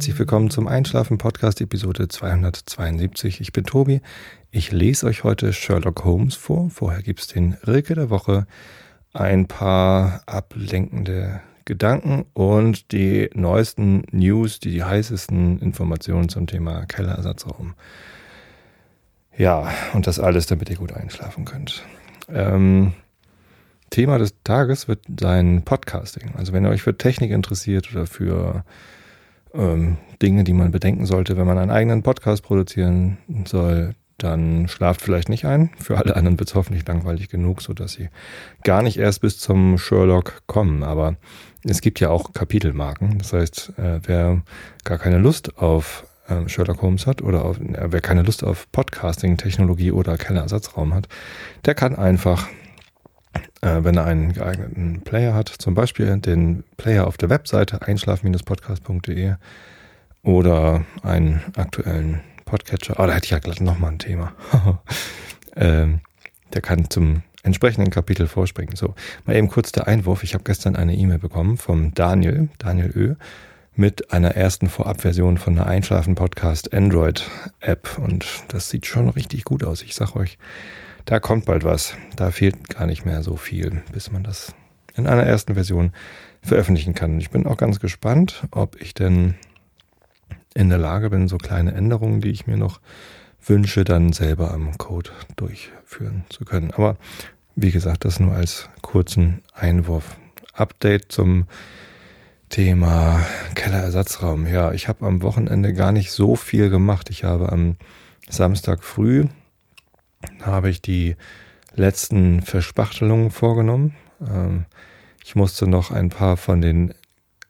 Herzlich willkommen zum Einschlafen Podcast Episode 272. Ich bin Tobi. Ich lese euch heute Sherlock Holmes vor. Vorher gibt es den Rilke der Woche, ein paar ablenkende Gedanken und die neuesten News, die, die heißesten Informationen zum Thema Kellerersatzraum. Ja, und das alles, damit ihr gut einschlafen könnt. Ähm, Thema des Tages wird sein Podcasting. Also wenn ihr euch für Technik interessiert oder für ähm, Dinge, die man bedenken sollte, wenn man einen eigenen Podcast produzieren soll, dann schlaft vielleicht nicht ein. Für alle anderen wird es hoffentlich langweilig genug, sodass sie gar nicht erst bis zum Sherlock kommen. Aber es gibt ja auch Kapitelmarken. Das heißt, äh, wer gar keine Lust auf äh, Sherlock Holmes hat oder auf, äh, wer keine Lust auf Podcasting-Technologie oder Kellerersatzraum hat, der kann einfach äh, wenn er einen geeigneten Player hat, zum Beispiel den Player auf der Webseite einschlafen-podcast.de oder einen aktuellen Podcatcher. Oh, da hätte ich ja gleich nochmal ein Thema. ähm, der kann zum entsprechenden Kapitel vorspringen. So, mal eben kurz der Einwurf. Ich habe gestern eine E-Mail bekommen vom Daniel, Daniel Ö, mit einer ersten Vorabversion von einer Einschlafen-Podcast Android-App. Und das sieht schon richtig gut aus. Ich sag euch, da kommt bald was. Da fehlt gar nicht mehr so viel, bis man das in einer ersten Version veröffentlichen kann. Ich bin auch ganz gespannt, ob ich denn in der Lage bin, so kleine Änderungen, die ich mir noch wünsche, dann selber am Code durchführen zu können. Aber wie gesagt, das nur als kurzen Einwurf. Update zum Thema Kellerersatzraum. Ja, ich habe am Wochenende gar nicht so viel gemacht. Ich habe am Samstag früh habe ich die letzten Verspachtelungen vorgenommen. Ähm, ich musste noch ein paar von den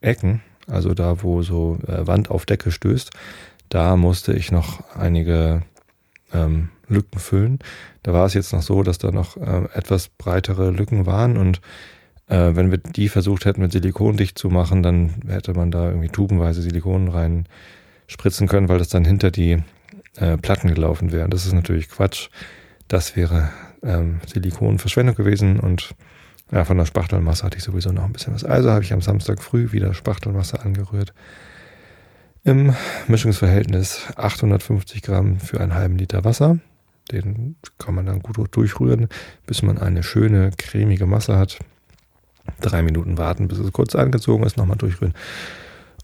Ecken, also da, wo so äh, Wand auf Decke stößt, da musste ich noch einige ähm, Lücken füllen. Da war es jetzt noch so, dass da noch äh, etwas breitere Lücken waren und äh, wenn wir die versucht hätten mit Silikon dicht zu machen, dann hätte man da irgendwie tubenweise Silikon rein spritzen können, weil das dann hinter die äh, Platten gelaufen wäre. Das ist natürlich Quatsch. Das wäre ähm, Silikonverschwendung gewesen und ja, von der Spachtelmasse hatte ich sowieso noch ein bisschen was. Also habe ich am Samstag früh wieder Spachtelmasse angerührt. Im Mischungsverhältnis 850 Gramm für einen halben Liter Wasser. Den kann man dann gut durchrühren, bis man eine schöne cremige Masse hat. Drei Minuten warten, bis es kurz angezogen ist, nochmal durchrühren.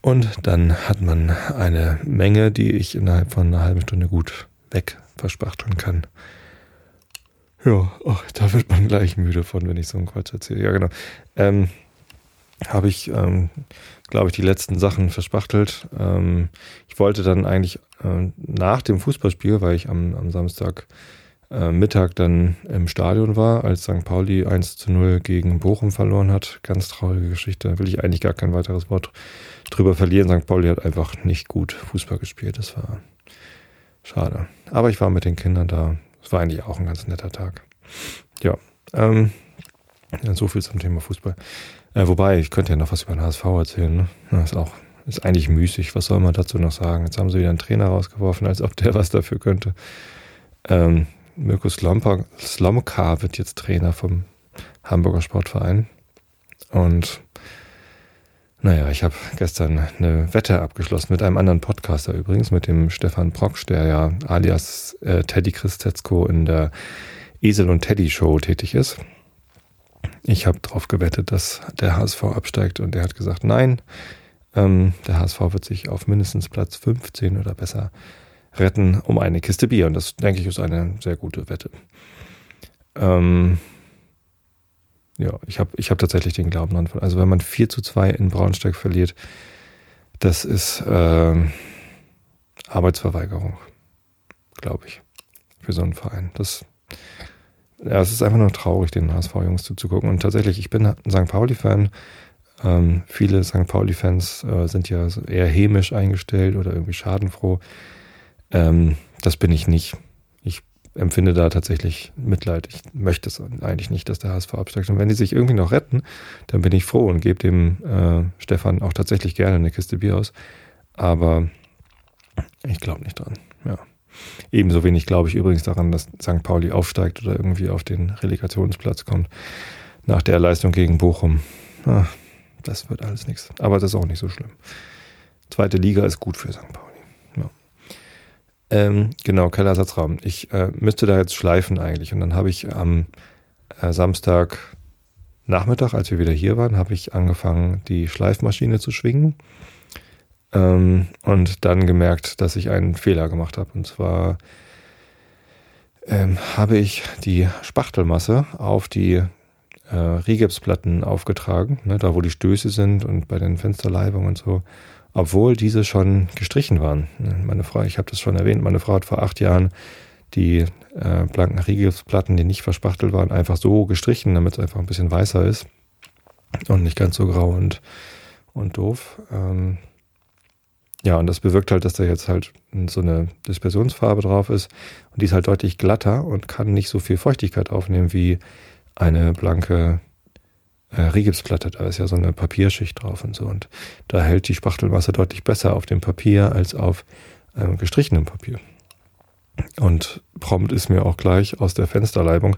Und dann hat man eine Menge, die ich innerhalb von einer halben Stunde gut weg verspachteln kann. Ja, ach, da wird man gleich müde von, wenn ich so einen Quatsch erzähle. Ja, genau. Ähm, habe ich, ähm, glaube ich, die letzten Sachen verspachtelt. Ähm, ich wollte dann eigentlich äh, nach dem Fußballspiel, weil ich am, am Samstag äh, Mittag dann im Stadion war, als St. Pauli 1 zu 0 gegen Bochum verloren hat. Ganz traurige Geschichte. Da will ich eigentlich gar kein weiteres Wort drüber verlieren. St. Pauli hat einfach nicht gut Fußball gespielt. Das war schade. Aber ich war mit den Kindern da. Es war eigentlich auch ein ganz netter Tag. Ja, ähm, so viel zum Thema Fußball. Äh, wobei, ich könnte ja noch was über den HSV erzählen. Ne? Das ist auch ist eigentlich müßig. Was soll man dazu noch sagen? Jetzt haben sie wieder einen Trainer rausgeworfen, als ob der was dafür könnte. Ähm, Mirko Slomka, Slomka wird jetzt Trainer vom Hamburger Sportverein. Und naja, ich habe gestern eine Wette abgeschlossen mit einem anderen Podcaster übrigens, mit dem Stefan Proksch, der ja alias äh, Teddy Christetzko in der Esel und Teddy Show tätig ist. Ich habe darauf gewettet, dass der HSV absteigt und er hat gesagt, nein, ähm, der HSV wird sich auf mindestens Platz 15 oder besser retten um eine Kiste Bier. Und das, denke ich, ist eine sehr gute Wette. Ähm, ja, ich habe ich hab tatsächlich den Glauben dran. Also wenn man 4 zu 2 in Braunsteig verliert, das ist äh, Arbeitsverweigerung, glaube ich, für so einen Verein. Das, ja, es ist einfach nur traurig, den HSV-Jungs zuzugucken. Und tatsächlich, ich bin ein St. Pauli-Fan. Ähm, viele St. Pauli-Fans äh, sind ja eher hämisch eingestellt oder irgendwie schadenfroh. Ähm, das bin ich nicht empfinde da tatsächlich Mitleid. Ich möchte es eigentlich nicht, dass der HSV absteigt. Und wenn die sich irgendwie noch retten, dann bin ich froh und gebe dem äh, Stefan auch tatsächlich gerne eine Kiste Bier aus. Aber ich glaube nicht dran. Ja. Ebenso wenig glaube ich übrigens daran, dass St. Pauli aufsteigt oder irgendwie auf den Relegationsplatz kommt. Nach der Leistung gegen Bochum. Ah, das wird alles nichts. Aber das ist auch nicht so schlimm. zweite Liga ist gut für St. Pauli. Ähm, genau, Kellerersatzraum. Ich äh, müsste da jetzt schleifen eigentlich. Und dann habe ich am äh, Samstag Nachmittag, als wir wieder hier waren, habe ich angefangen, die Schleifmaschine zu schwingen. Ähm, und dann gemerkt, dass ich einen Fehler gemacht habe. Und zwar ähm, habe ich die Spachtelmasse auf die äh, Rigipsplatten aufgetragen, ne, da wo die Stöße sind und bei den Fensterleibungen und so, obwohl diese schon gestrichen waren. Meine Frau, ich habe das schon erwähnt, meine Frau hat vor acht Jahren die äh, blanken Rigipsplatten, die nicht verspachtelt waren, einfach so gestrichen, damit es einfach ein bisschen weißer ist und nicht ganz so grau und, und doof. Ähm, ja, und das bewirkt halt, dass da jetzt halt so eine Dispersionsfarbe drauf ist und die ist halt deutlich glatter und kann nicht so viel Feuchtigkeit aufnehmen wie eine blanke äh, Rigipsplatte. Da ist ja so eine Papierschicht drauf und so und da hält die Spachtelmasse deutlich besser auf dem Papier als auf ähm, gestrichenem Papier. Und prompt ist mir auch gleich aus der Fensterleibung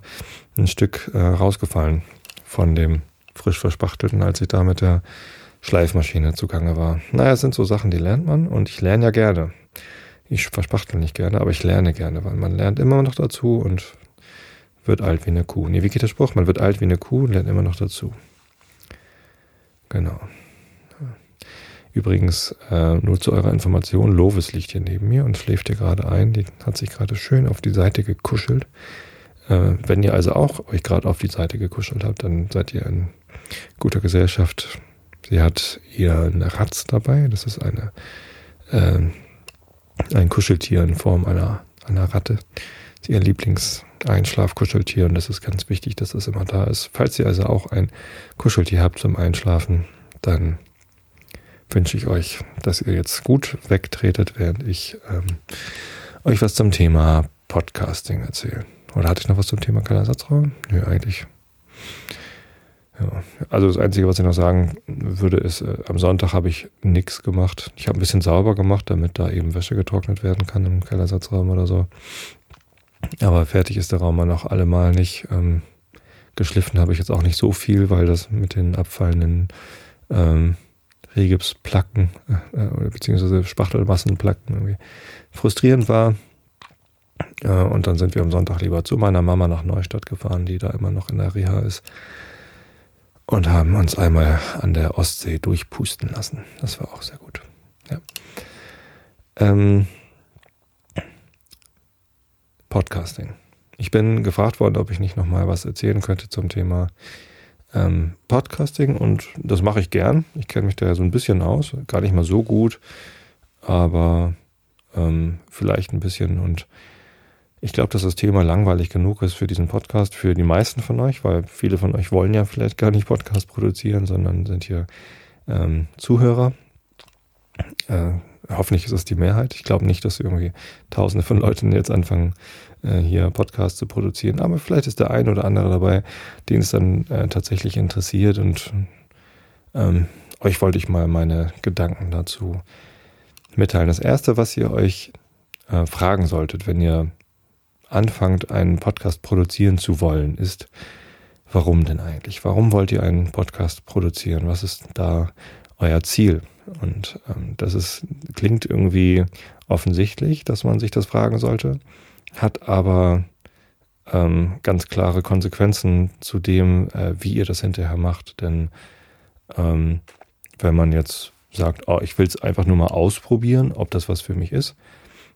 ein Stück äh, rausgefallen von dem frisch verspachtelten, als ich da mit der Schleifmaschine zugange war. Naja, es sind so Sachen, die lernt man und ich lerne ja gerne. Ich verspachtel nicht gerne, aber ich lerne gerne, weil man lernt immer noch dazu und wird alt wie eine Kuh. Nee, wie geht der Spruch? Man wird alt wie eine Kuh und lernt immer noch dazu. Genau. Übrigens, äh, nur zu eurer Information, Lovis liegt hier neben mir und schläft hier gerade ein. Die hat sich gerade schön auf die Seite gekuschelt. Äh, wenn ihr also auch euch gerade auf die Seite gekuschelt habt, dann seid ihr in guter Gesellschaft. Sie hat ihren Ratz dabei. Das ist eine, äh, ein Kuscheltier in Form einer, einer Ratte. Ist ihr Lieblingseinschlafkuscheltier und das ist ganz wichtig, dass das immer da ist. Falls ihr also auch ein Kuscheltier habt zum Einschlafen, dann wünsche ich euch, dass ihr jetzt gut wegtretet, während ich ähm, euch was zum Thema Podcasting erzähle. Oder hatte ich noch was zum Thema keiner Ersatzraum? Nö, eigentlich ja, also das Einzige, was ich noch sagen würde, ist, äh, am Sonntag habe ich nichts gemacht. Ich habe ein bisschen sauber gemacht, damit da eben Wäsche getrocknet werden kann im Kellersatzraum oder so. Aber fertig ist der Raum noch allemal nicht. Ähm, geschliffen habe ich jetzt auch nicht so viel, weil das mit den abfallenden ähm, Regipsplacken äh, äh beziehungsweise Spachtelmassenplacken irgendwie frustrierend war. Äh, und dann sind wir am Sonntag lieber zu meiner Mama nach Neustadt gefahren, die da immer noch in der Reha ist und haben uns einmal an der Ostsee durchpusten lassen. Das war auch sehr gut. Ja. Ähm, Podcasting. Ich bin gefragt worden, ob ich nicht nochmal was erzählen könnte zum Thema ähm, Podcasting und das mache ich gern. Ich kenne mich da ja so ein bisschen aus, gar nicht mal so gut, aber ähm, vielleicht ein bisschen und ich glaube, dass das Thema langweilig genug ist für diesen Podcast, für die meisten von euch, weil viele von euch wollen ja vielleicht gar nicht Podcast produzieren, sondern sind hier ähm, Zuhörer. Äh, hoffentlich ist es die Mehrheit. Ich glaube nicht, dass irgendwie Tausende von Leuten jetzt anfangen, äh, hier Podcasts zu produzieren. Aber vielleicht ist der ein oder andere dabei, den es dann äh, tatsächlich interessiert. Und ähm, euch wollte ich mal meine Gedanken dazu mitteilen. Das Erste, was ihr euch äh, fragen solltet, wenn ihr anfangt, einen Podcast produzieren zu wollen, ist, warum denn eigentlich? Warum wollt ihr einen Podcast produzieren? Was ist da euer Ziel? Und ähm, das ist, klingt irgendwie offensichtlich, dass man sich das fragen sollte, hat aber ähm, ganz klare Konsequenzen zu dem, äh, wie ihr das hinterher macht. Denn ähm, wenn man jetzt sagt, oh, ich will es einfach nur mal ausprobieren, ob das was für mich ist,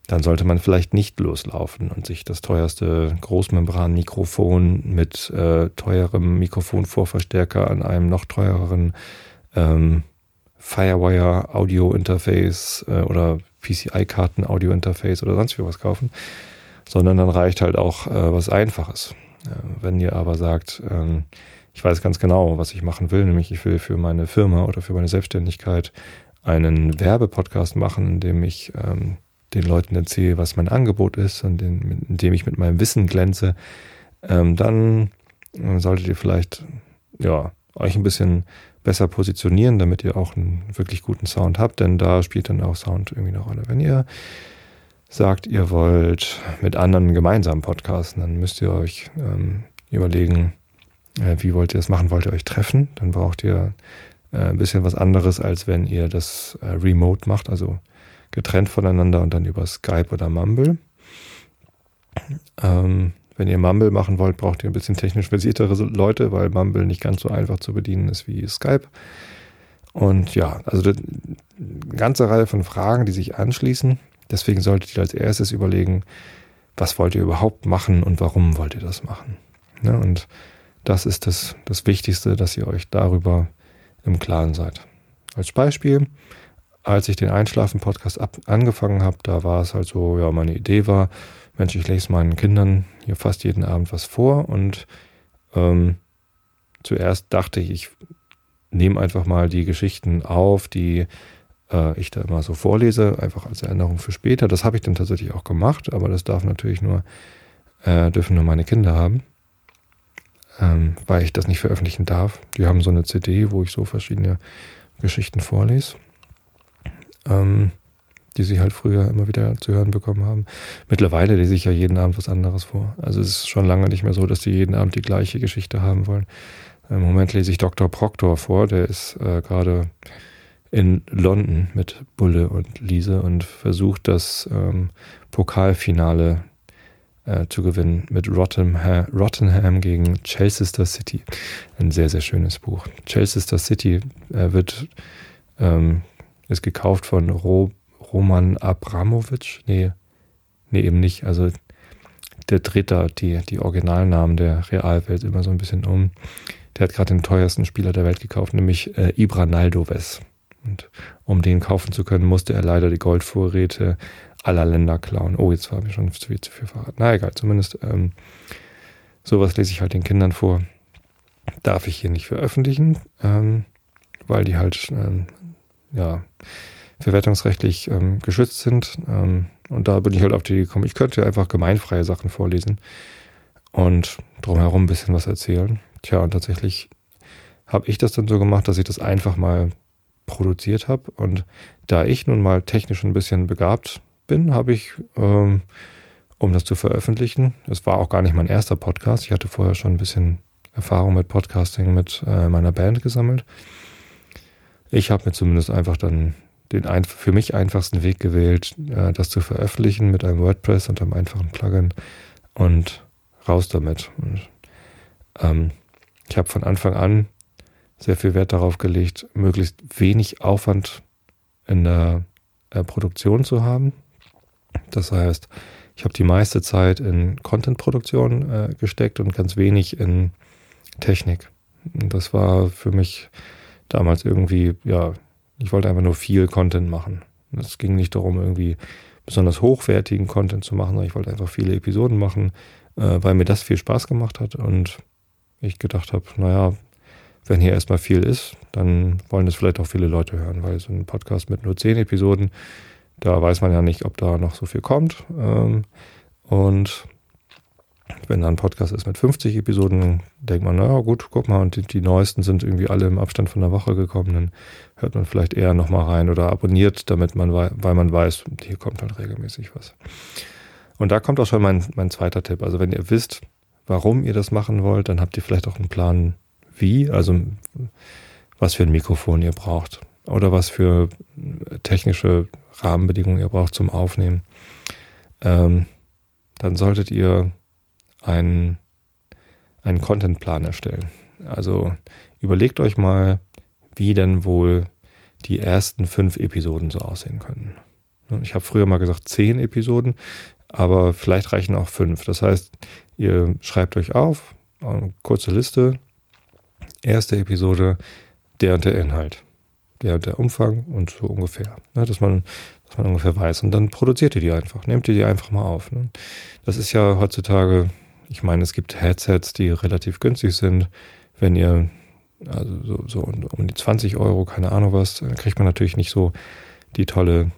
dann sollte man vielleicht nicht loslaufen und sich das teuerste Großmembran-Mikrofon mit äh, teurem Mikrofonvorverstärker an einem noch teureren ähm, Firewire Audio Interface äh, oder PCI-Karten Audio Interface oder sonst wie was kaufen, sondern dann reicht halt auch äh, was Einfaches. Äh, wenn ihr aber sagt, ähm, ich weiß ganz genau, was ich machen will, nämlich ich will für meine Firma oder für meine Selbstständigkeit einen Werbepodcast machen, in dem ich ähm, den Leuten erzähle, was mein Angebot ist und in, indem ich mit meinem Wissen glänze, ähm, dann äh, solltet ihr vielleicht ja, euch ein bisschen besser positionieren, damit ihr auch einen wirklich guten Sound habt, denn da spielt dann auch Sound irgendwie eine Rolle. Wenn ihr sagt, ihr wollt mit anderen gemeinsam podcasten, dann müsst ihr euch ähm, überlegen, äh, wie wollt ihr das machen? Wollt ihr euch treffen? Dann braucht ihr äh, ein bisschen was anderes, als wenn ihr das äh, remote macht, also getrennt voneinander und dann über Skype oder Mumble. Ähm, wenn ihr Mumble machen wollt, braucht ihr ein bisschen technisch versiertere Leute, weil Mumble nicht ganz so einfach zu bedienen ist wie Skype. Und ja, also eine ganze Reihe von Fragen, die sich anschließen. Deswegen solltet ihr als erstes überlegen, was wollt ihr überhaupt machen und warum wollt ihr das machen. Ja, und das ist das, das Wichtigste, dass ihr euch darüber im Klaren seid. Als Beispiel, als ich den Einschlafen-Podcast angefangen habe, da war es halt so, ja, meine Idee war, Mensch, ich lese meinen Kindern hier fast jeden Abend was vor und ähm, zuerst dachte ich, ich nehme einfach mal die Geschichten auf, die äh, ich da immer so vorlese, einfach als Erinnerung für später. Das habe ich dann tatsächlich auch gemacht, aber das darf natürlich nur, äh, dürfen nur meine Kinder haben, ähm, weil ich das nicht veröffentlichen darf. Die haben so eine CD, wo ich so verschiedene Geschichten vorlese. Ähm, die sie halt früher immer wieder zu hören bekommen haben. Mittlerweile lese ich ja jeden Abend was anderes vor. Also es ist schon lange nicht mehr so, dass die jeden Abend die gleiche Geschichte haben wollen. Im Moment lese ich Dr. Proctor vor, der ist äh, gerade in London mit Bulle und Lise und versucht das ähm, Pokalfinale äh, zu gewinnen mit Rottenham, Rottenham gegen Chelsea City. Ein sehr, sehr schönes Buch. Chelsea City äh, wird, ähm, ist gekauft von Ro Roman Abramovic. Nee, nee, eben nicht. Also der dreht da die, die Originalnamen der Realwelt immer so ein bisschen um. Der hat gerade den teuersten Spieler der Welt gekauft, nämlich äh, Ibra Naldoves. Und um den kaufen zu können, musste er leider die Goldvorräte aller Länder klauen. Oh, jetzt habe ich schon zu viel, zu viel verraten. Na egal, zumindest ähm, sowas lese ich halt den Kindern vor. Darf ich hier nicht veröffentlichen, ähm, weil die halt, ähm, ja, verwertungsrechtlich ähm, geschützt sind. Ähm, und da bin ich halt auf die gekommen, ich könnte einfach gemeinfreie Sachen vorlesen und drumherum ein bisschen was erzählen. Tja, und tatsächlich habe ich das dann so gemacht, dass ich das einfach mal produziert habe. Und da ich nun mal technisch ein bisschen begabt bin, habe ich, ähm, um das zu veröffentlichen, es war auch gar nicht mein erster Podcast, ich hatte vorher schon ein bisschen Erfahrung mit Podcasting mit äh, meiner Band gesammelt. Ich habe mir zumindest einfach dann den ein, für mich einfachsten Weg gewählt, äh, das zu veröffentlichen mit einem WordPress und einem einfachen Plugin und raus damit. Und, ähm, ich habe von Anfang an sehr viel Wert darauf gelegt, möglichst wenig Aufwand in der äh, Produktion zu haben. Das heißt, ich habe die meiste Zeit in Content-Produktion äh, gesteckt und ganz wenig in Technik. Das war für mich damals irgendwie, ja, ich wollte einfach nur viel Content machen. Es ging nicht darum, irgendwie besonders hochwertigen Content zu machen, sondern ich wollte einfach viele Episoden machen, äh, weil mir das viel Spaß gemacht hat und ich gedacht habe, naja, wenn hier erstmal viel ist, dann wollen das vielleicht auch viele Leute hören, weil so ein Podcast mit nur zehn Episoden, da weiß man ja nicht, ob da noch so viel kommt. Ähm, und wenn da ein Podcast ist mit 50 Episoden, denkt man, naja gut, guck mal, und die, die, neuesten sind irgendwie alle im Abstand von einer Woche gekommen, dann hört man vielleicht eher nochmal rein oder abonniert, damit man, weil man weiß, hier kommt halt regelmäßig was. Und da kommt auch schon mein, mein zweiter Tipp. Also wenn ihr wisst, warum ihr das machen wollt, dann habt ihr vielleicht auch einen Plan, wie, also was für ein Mikrofon ihr braucht oder was für technische Rahmenbedingungen ihr braucht zum Aufnehmen. Ähm, dann solltet ihr einen, einen Contentplan erstellen. Also überlegt euch mal, wie denn wohl die ersten fünf Episoden so aussehen können. Ich habe früher mal gesagt zehn Episoden, aber vielleicht reichen auch fünf. Das heißt, ihr schreibt euch auf, eine kurze Liste, erste Episode, der und der Inhalt, der und der Umfang und so ungefähr. dass man dass man ungefähr weiß. Und dann produziert ihr die einfach, nehmt ihr die einfach mal auf. Das ist ja heutzutage ich meine, es gibt Headsets, die relativ günstig sind. Wenn ihr also so, so um die 20 Euro, keine Ahnung was, kriegt man natürlich nicht so die tolle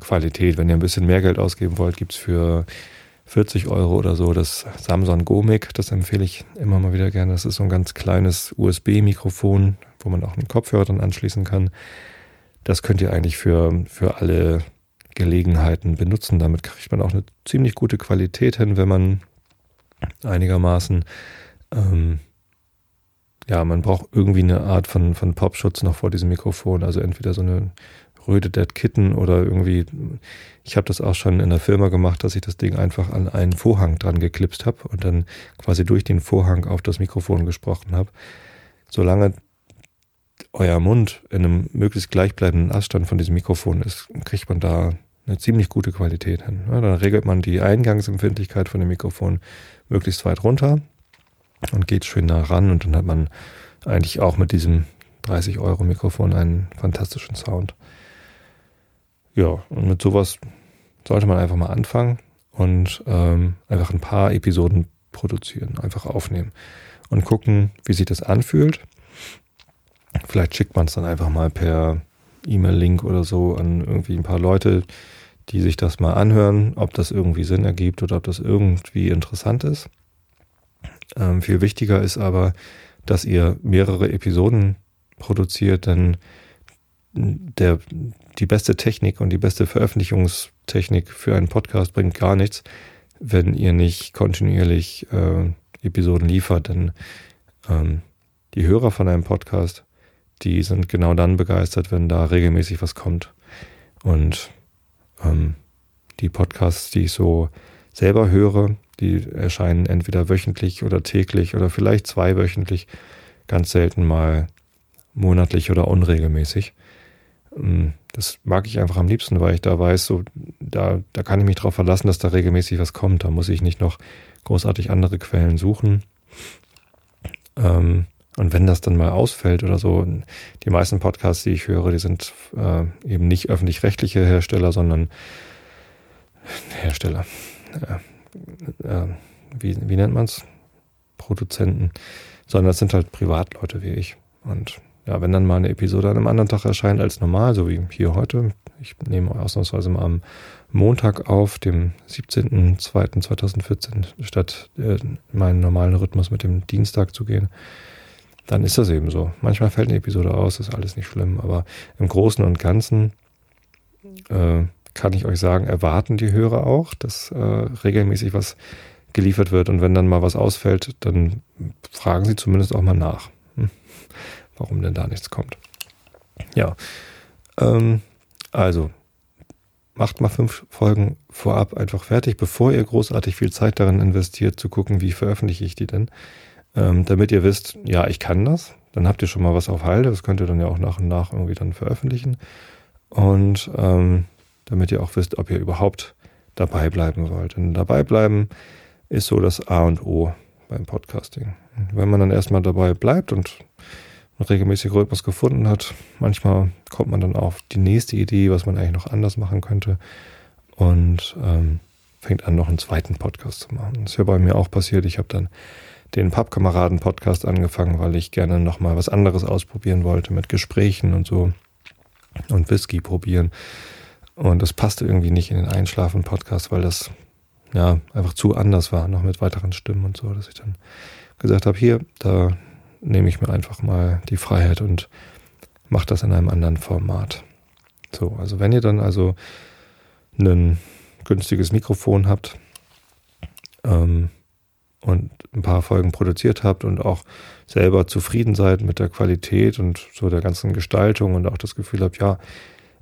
Qualität. Wenn ihr ein bisschen mehr Geld ausgeben wollt, gibt es für 40 Euro oder so das Samsung Gomic. Das empfehle ich immer mal wieder gerne. Das ist so ein ganz kleines USB-Mikrofon, wo man auch einen Kopfhörer dann anschließen kann. Das könnt ihr eigentlich für, für alle Gelegenheiten benutzen. Damit kriegt man auch eine ziemlich gute Qualität hin, wenn man einigermaßen ähm, ja, man braucht irgendwie eine Art von, von Popschutz noch vor diesem Mikrofon. Also entweder so eine Röde Dead Kitten oder irgendwie, ich habe das auch schon in der Firma gemacht, dass ich das Ding einfach an einen Vorhang dran geklipst habe und dann quasi durch den Vorhang auf das Mikrofon gesprochen habe. Solange euer Mund in einem möglichst gleichbleibenden Abstand von diesem Mikrofon ist, kriegt man da eine ziemlich gute Qualität hin. Ja, dann regelt man die Eingangsempfindlichkeit von dem Mikrofon möglichst weit runter und geht schön nah ran und dann hat man eigentlich auch mit diesem 30 Euro Mikrofon einen fantastischen Sound. Ja, und mit sowas sollte man einfach mal anfangen und ähm, einfach ein paar Episoden produzieren, einfach aufnehmen und gucken, wie sich das anfühlt. Vielleicht schickt man es dann einfach mal per E-Mail-Link oder so an irgendwie ein paar Leute, die sich das mal anhören, ob das irgendwie Sinn ergibt oder ob das irgendwie interessant ist. Ähm, viel wichtiger ist aber, dass ihr mehrere Episoden produziert, denn der, die beste Technik und die beste Veröffentlichungstechnik für einen Podcast bringt gar nichts, wenn ihr nicht kontinuierlich äh, Episoden liefert. Denn ähm, die Hörer von einem Podcast, die sind genau dann begeistert, wenn da regelmäßig was kommt. Und ähm, die Podcasts, die ich so selber höre, die erscheinen entweder wöchentlich oder täglich oder vielleicht zweiwöchentlich, ganz selten mal monatlich oder unregelmäßig. Ähm, das mag ich einfach am liebsten, weil ich da weiß, so, da, da kann ich mich darauf verlassen, dass da regelmäßig was kommt. Da muss ich nicht noch großartig andere Quellen suchen. Ähm, und wenn das dann mal ausfällt oder so, die meisten Podcasts, die ich höre, die sind äh, eben nicht öffentlich-rechtliche Hersteller, sondern Hersteller. Äh, äh, wie, wie nennt man es? Produzenten. Sondern das sind halt Privatleute wie ich. Und ja, wenn dann mal eine Episode an einem anderen Tag erscheint als normal, so wie hier heute, ich nehme ausnahmsweise mal am Montag auf, dem 17.02.2014, statt äh, meinen normalen Rhythmus mit dem Dienstag zu gehen, dann ist das eben so. Manchmal fällt eine Episode aus, ist alles nicht schlimm, aber im Großen und Ganzen äh, kann ich euch sagen, erwarten die Hörer auch, dass äh, regelmäßig was geliefert wird und wenn dann mal was ausfällt, dann fragen sie zumindest auch mal nach, hm, warum denn da nichts kommt. Ja, ähm, also macht mal fünf Folgen vorab einfach fertig, bevor ihr großartig viel Zeit darin investiert, zu gucken, wie veröffentliche ich die denn ähm, damit ihr wisst, ja, ich kann das. Dann habt ihr schon mal was auf Halde. Das könnt ihr dann ja auch nach und nach irgendwie dann veröffentlichen. Und ähm, damit ihr auch wisst, ob ihr überhaupt dabei bleiben wollt. Denn dabei bleiben ist so das A und O beim Podcasting. Wenn man dann erstmal dabei bleibt und einen regelmäßigen Rhythmus gefunden hat, manchmal kommt man dann auf die nächste Idee, was man eigentlich noch anders machen könnte und ähm, fängt an, noch einen zweiten Podcast zu machen. Das ist ja bei mir auch passiert. Ich habe dann den Pappkameraden-Podcast angefangen, weil ich gerne nochmal was anderes ausprobieren wollte mit Gesprächen und so und Whisky probieren. Und das passte irgendwie nicht in den Einschlafen-Podcast, weil das ja einfach zu anders war, noch mit weiteren Stimmen und so, dass ich dann gesagt habe, hier, da nehme ich mir einfach mal die Freiheit und mache das in einem anderen Format. So, also wenn ihr dann also ein günstiges Mikrofon habt, ähm, und ein paar Folgen produziert habt und auch selber zufrieden seid mit der Qualität und so der ganzen Gestaltung und auch das Gefühl habt, ja,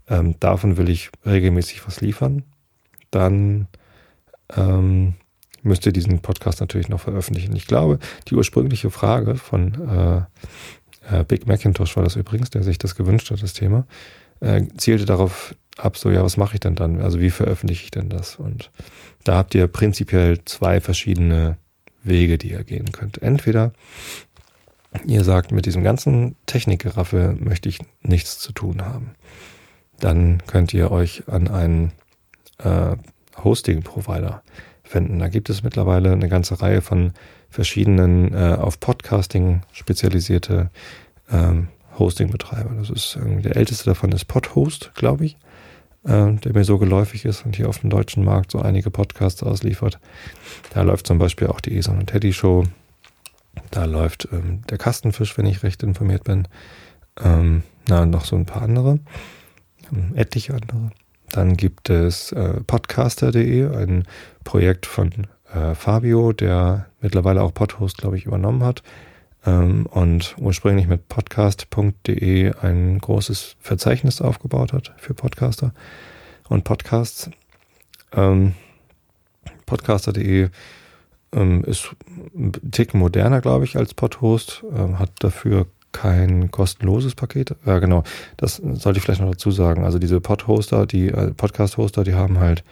ähm, davon will ich regelmäßig was liefern, dann ähm, müsst ihr diesen Podcast natürlich noch veröffentlichen. Ich glaube, die ursprüngliche Frage von äh, äh, Big Macintosh war das übrigens, der sich das gewünscht hat, das Thema, äh, zielte darauf ab, so ja, was mache ich denn dann? Also wie veröffentliche ich denn das? Und da habt ihr prinzipiell zwei verschiedene Wege, die ihr gehen könnt. Entweder ihr sagt, mit diesem ganzen Technikgeraffe möchte ich nichts zu tun haben. Dann könnt ihr euch an einen äh, Hosting-Provider wenden. Da gibt es mittlerweile eine ganze Reihe von verschiedenen äh, auf Podcasting spezialisierte ähm, Hosting-Betreiber. Das ist irgendwie der älteste davon ist Podhost, glaube ich, äh, der mir so geläufig ist und hier auf dem deutschen Markt so einige Podcasts ausliefert. Da läuft zum Beispiel auch die Eson und Teddy Show. Da läuft ähm, der Kastenfisch, wenn ich recht informiert bin. Ähm, na, noch so ein paar andere. Ähm, etliche andere. Dann gibt es äh, podcaster.de, ein Projekt von äh, Fabio, der mittlerweile auch Podhost, glaube ich, übernommen hat. Ähm, und ursprünglich mit podcast.de ein großes Verzeichnis aufgebaut hat für Podcaster und Podcasts. Ähm, Podcaster.de ähm, ist ein Tick moderner, glaube ich, als Podhost, hat dafür kein kostenloses Paket. Ja, genau. Das sollte ich vielleicht noch dazu sagen. Also diese Podhoster, die äh, Podcast-Hoster, die haben halt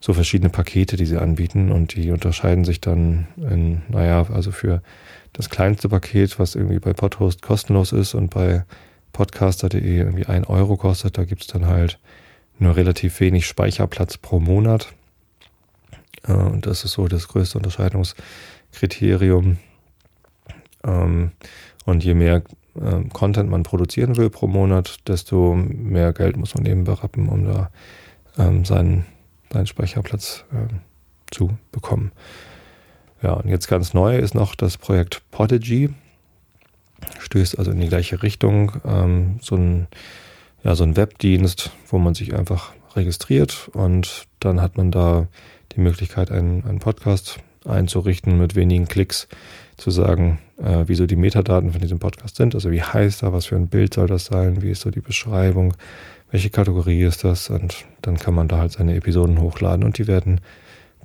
so verschiedene Pakete, die sie anbieten und die unterscheiden sich dann in, naja, also für das kleinste Paket, was irgendwie bei Podhost kostenlos ist und bei podcaster.de irgendwie ein Euro kostet, da gibt's dann halt nur relativ wenig Speicherplatz pro Monat. Äh, und das ist so das größte Unterscheidungskriterium. Ähm, und je mehr äh, Content man produzieren will pro Monat, desto mehr Geld muss man eben berappen, um da ähm, seinen, seinen Speicherplatz zu bekommen. Ja, und jetzt ganz neu ist noch das Projekt Podigy. Stößt also in die gleiche Richtung. Ähm, so, ein, ja, so ein Webdienst, wo man sich einfach registriert und dann hat man da die Möglichkeit, einen, einen Podcast einzurichten mit wenigen Klicks, zu sagen, äh, wie die Metadaten von diesem Podcast sind. Also wie heißt er, was für ein Bild soll das sein, wie ist so die Beschreibung, welche Kategorie ist das und dann kann man da halt seine Episoden hochladen und die werden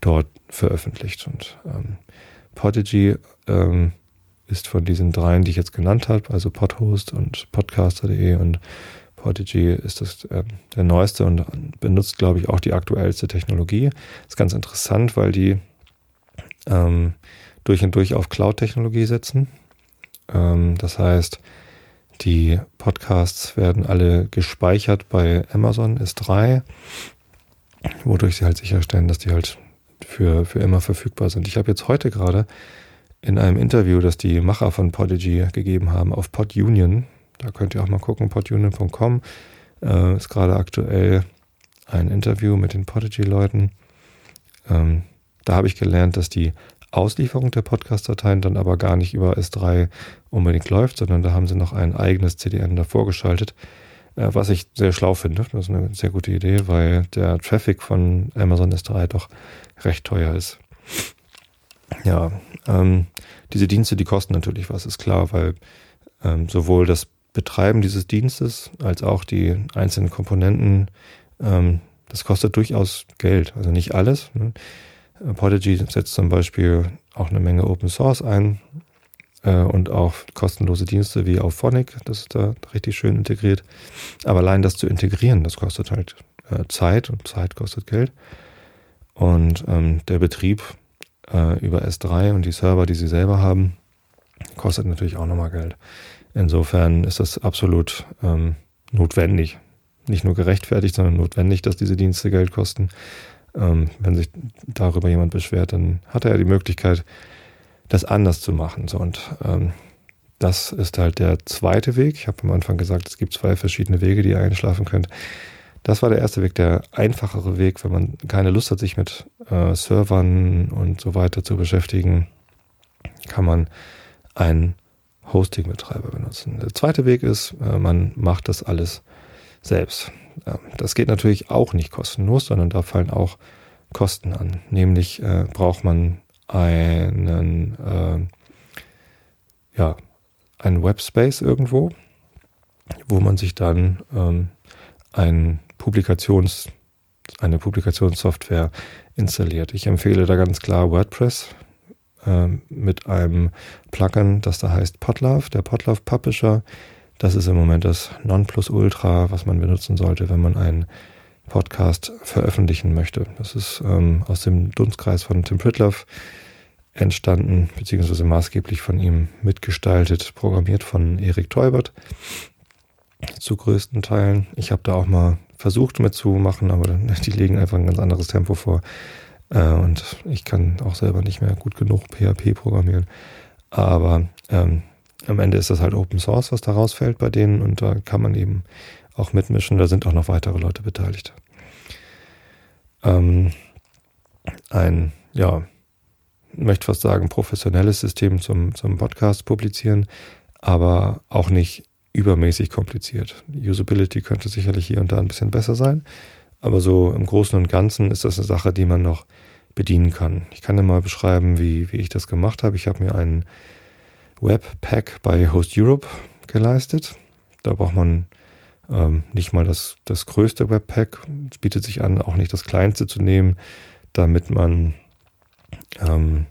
dort veröffentlicht. Und ähm, Podigy ähm, ist von diesen dreien, die ich jetzt genannt habe, also Podhost und Podcaster.de und Podigy ist das äh, der neueste und benutzt, glaube ich, auch die aktuellste Technologie. Ist ganz interessant, weil die ähm, durch und durch auf Cloud-Technologie setzen. Ähm, das heißt, die Podcasts werden alle gespeichert bei Amazon S3, wodurch sie halt sicherstellen, dass die halt für, für immer verfügbar sind. Ich habe jetzt heute gerade in einem Interview, das die Macher von Podigy gegeben haben, auf PodUnion, da könnt ihr auch mal gucken, podunion.com, äh, ist gerade aktuell ein Interview mit den Podigy-Leuten. Ähm, da habe ich gelernt, dass die Auslieferung der Podcast-Dateien dann aber gar nicht über S3 unbedingt läuft, sondern da haben sie noch ein eigenes CDN davor geschaltet, was ich sehr schlau finde. Das ist eine sehr gute Idee, weil der Traffic von Amazon S3 doch recht teuer ist. Ja, ähm, diese Dienste, die kosten natürlich was, ist klar, weil ähm, sowohl das Betreiben dieses Dienstes als auch die einzelnen Komponenten, ähm, das kostet durchaus Geld. Also nicht alles. Ne? Podigy setzt zum Beispiel auch eine Menge Open Source ein äh, und auch kostenlose Dienste wie Auphonic, das ist da richtig schön integriert. Aber allein das zu integrieren, das kostet halt äh, Zeit und Zeit kostet Geld. Und ähm, der Betrieb äh, über S3 und die Server, die sie selber haben, kostet natürlich auch nochmal Geld. Insofern ist das absolut ähm, notwendig. Nicht nur gerechtfertigt, sondern notwendig, dass diese Dienste Geld kosten. Ähm, wenn sich darüber jemand beschwert, dann hat er ja die Möglichkeit, das anders zu machen. So, und ähm, das ist halt der zweite Weg. Ich habe am Anfang gesagt, es gibt zwei verschiedene Wege, die ihr einschlafen könnt. Das war der erste Weg, der einfachere Weg, wenn man keine Lust hat, sich mit äh, Servern und so weiter zu beschäftigen, kann man einen Hosting-Betreiber benutzen. Der zweite Weg ist, äh, man macht das alles selbst. Das geht natürlich auch nicht kostenlos, sondern da fallen auch Kosten an. Nämlich äh, braucht man einen, äh, ja, einen Webspace irgendwo, wo man sich dann ähm, ein Publikations, eine Publikationssoftware installiert. Ich empfehle da ganz klar WordPress äh, mit einem Plugin, das da heißt Podlove, der Podlove Publisher das ist im Moment das Nonplusultra, was man benutzen sollte, wenn man einen Podcast veröffentlichen möchte. Das ist ähm, aus dem Dunstkreis von Tim Pritloff entstanden, beziehungsweise maßgeblich von ihm mitgestaltet, programmiert von Erik Teubert zu größten Teilen. Ich habe da auch mal versucht mitzumachen, aber die legen einfach ein ganz anderes Tempo vor. Äh, und ich kann auch selber nicht mehr gut genug PHP programmieren. Aber ähm, am Ende ist das halt Open Source, was da rausfällt bei denen und da kann man eben auch mitmischen. Da sind auch noch weitere Leute beteiligt. Ähm, ein, ja, möchte fast sagen, professionelles System zum, zum Podcast publizieren, aber auch nicht übermäßig kompliziert. Usability könnte sicherlich hier und da ein bisschen besser sein, aber so im Großen und Ganzen ist das eine Sache, die man noch bedienen kann. Ich kann dir mal beschreiben, wie, wie ich das gemacht habe. Ich habe mir einen Webpack bei Host Europe geleistet. Da braucht man ähm, nicht mal das, das größte Webpack. Es bietet sich an, auch nicht das kleinste zu nehmen, damit man ähm,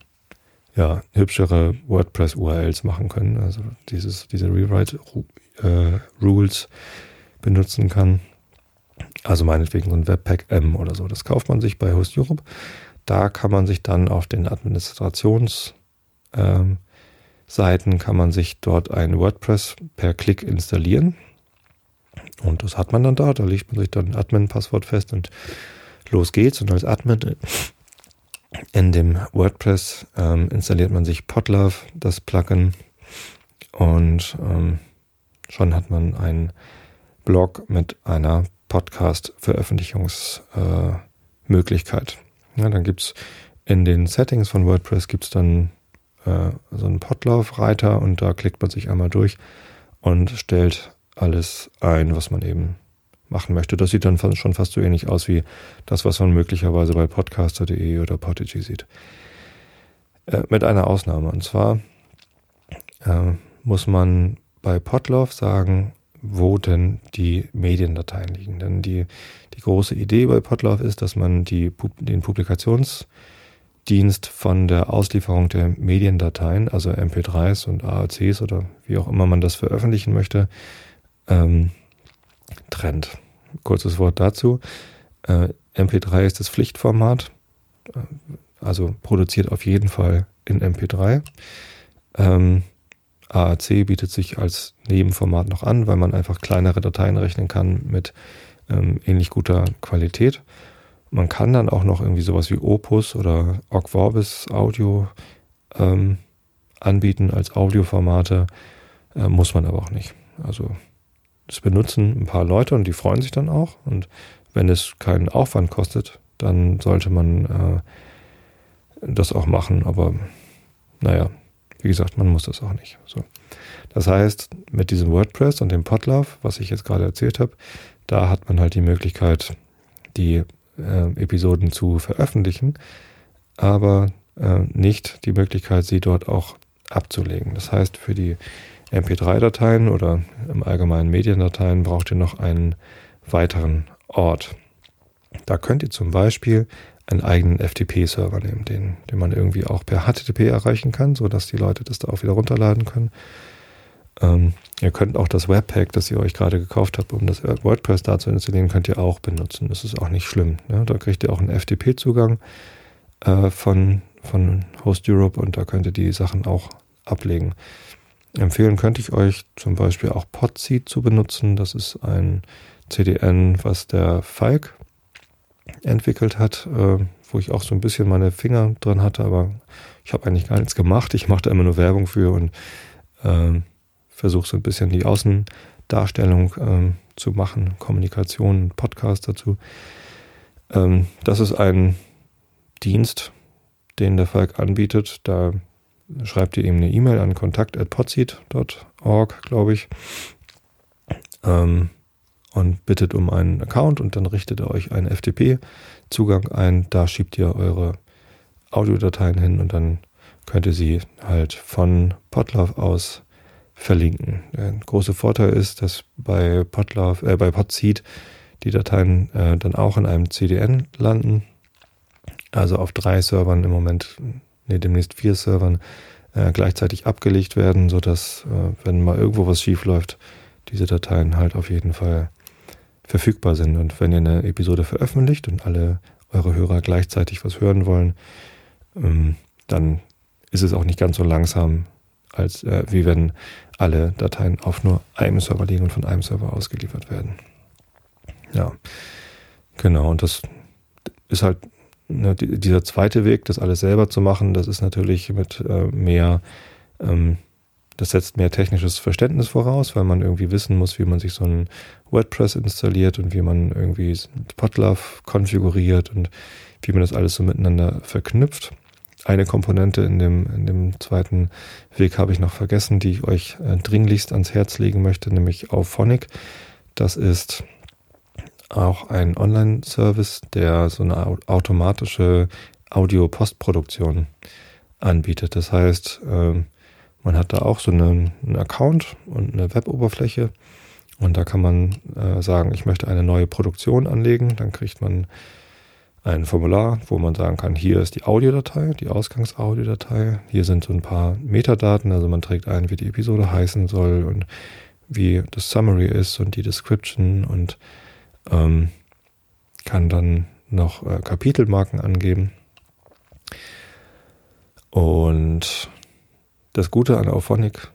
ja, hübschere WordPress-URLs machen kann. Also dieses, diese Rewrite-Rules äh, benutzen kann. Also meinetwegen so ein Webpack M oder so. Das kauft man sich bei Host Europe. Da kann man sich dann auf den Administrationsseiten ähm, kann man sich dort ein WordPress per Klick installieren. Und das hat man dann da. Da legt man sich dann Admin-Passwort fest und los geht's. Und als Admin in dem WordPress ähm, installiert man sich Podlove, das Plugin. Und ähm, schon hat man einen Blog mit einer Podcast-Veröffentlichungsmöglichkeit. Äh, ja, dann gibt's in den Settings von WordPress gibt's dann äh, so einen Podlove-Reiter und da klickt man sich einmal durch und stellt alles ein, was man eben machen möchte. Das sieht dann schon fast so ähnlich aus wie das, was man möglicherweise bei podcaster.de oder Podigy sieht. Äh, mit einer Ausnahme. Und zwar äh, muss man bei Podlove sagen, wo denn die Mediendateien liegen. Denn die, die große Idee bei Podlove ist, dass man die, den Publikationsdienst von der Auslieferung der Mediendateien, also MP3s und AACs oder wie auch immer man das veröffentlichen möchte, ähm, trennt. Kurzes Wort dazu. Äh, MP3 ist das Pflichtformat, äh, also produziert auf jeden Fall in MP3. Ähm, AAC bietet sich als Nebenformat noch an, weil man einfach kleinere Dateien rechnen kann mit ähm, ähnlich guter Qualität. Man kann dann auch noch irgendwie sowas wie Opus oder Ogg Audio ähm, anbieten als Audioformate, äh, muss man aber auch nicht. Also das benutzen ein paar Leute und die freuen sich dann auch. Und wenn es keinen Aufwand kostet, dann sollte man äh, das auch machen. Aber naja, wie gesagt, man muss das auch nicht. So. Das heißt, mit diesem WordPress und dem Podlove, was ich jetzt gerade erzählt habe, da hat man halt die Möglichkeit, die äh, Episoden zu veröffentlichen, aber äh, nicht die Möglichkeit, sie dort auch abzulegen. Das heißt, für die MP3-Dateien oder im Allgemeinen Mediendateien braucht ihr noch einen weiteren Ort. Da könnt ihr zum Beispiel einen eigenen FTP-Server nehmen, den, den man irgendwie auch per HTTP erreichen kann, sodass die Leute das da auch wieder runterladen können. Ähm, ihr könnt auch das Webpack, das ihr euch gerade gekauft habt, um das WordPress da zu installieren, könnt ihr auch benutzen. Das ist auch nicht schlimm. Ne? Da kriegt ihr auch einen FTP-Zugang äh, von, von Host Europe und da könnt ihr die Sachen auch ablegen. Empfehlen könnte ich euch zum Beispiel auch Podseed zu benutzen. Das ist ein CDN, was der Falk entwickelt hat, äh, wo ich auch so ein bisschen meine Finger drin hatte, aber ich habe eigentlich gar nichts gemacht. Ich mache da immer nur Werbung für und äh, versuche so ein bisschen die Außendarstellung äh, zu machen, Kommunikation, Podcast dazu. Ähm, das ist ein Dienst, den der Falk anbietet. Da schreibt ihr ihm eine E-Mail an kontakt.podseed.org, glaube ich, ähm, und bittet um einen Account und dann richtet er euch einen FTP-Zugang ein. Da schiebt ihr eure Audiodateien hin und dann könnt ihr sie halt von Podlove aus verlinken. Der große Vorteil ist, dass bei Podlove, äh, bei Podseed die Dateien äh, dann auch in einem CDN landen. Also auf drei Servern im Moment nee, demnächst vier Servern äh, gleichzeitig abgelegt werden, sodass, äh, wenn mal irgendwo was schief läuft, diese Dateien halt auf jeden Fall verfügbar sind. Und wenn ihr eine Episode veröffentlicht und alle eure Hörer gleichzeitig was hören wollen, ähm, dann ist es auch nicht ganz so langsam, als äh, wie wenn alle Dateien auf nur einem Server liegen und von einem Server ausgeliefert werden. Ja, genau. Und das ist halt ne, dieser zweite Weg, das alles selber zu machen, das ist natürlich mit äh, mehr, ähm, das setzt mehr technisches Verständnis voraus, weil man irgendwie wissen muss, wie man sich so ein WordPress installiert und wie man irgendwie Podlove konfiguriert und wie man das alles so miteinander verknüpft. Eine Komponente in dem, in dem zweiten Weg habe ich noch vergessen, die ich euch äh, dringlichst ans Herz legen möchte, nämlich Auphonic. Das ist auch ein Online-Service, der so eine automatische Audio-Postproduktion anbietet. Das heißt, ähm, Man hat da auch so einen, einen Account und eine Web-Oberfläche und da kann man äh, sagen, ich möchte eine neue Produktion anlegen. Dann kriegt man ein Formular, wo man sagen kann, hier ist die Audiodatei, die Ausgangsaudiodatei. Hier sind so ein paar Metadaten, also man trägt ein, wie die Episode heißen soll und wie das Summary ist und die Description und ähm, kann dann noch äh, Kapitelmarken angeben. Und das Gute an Auphonic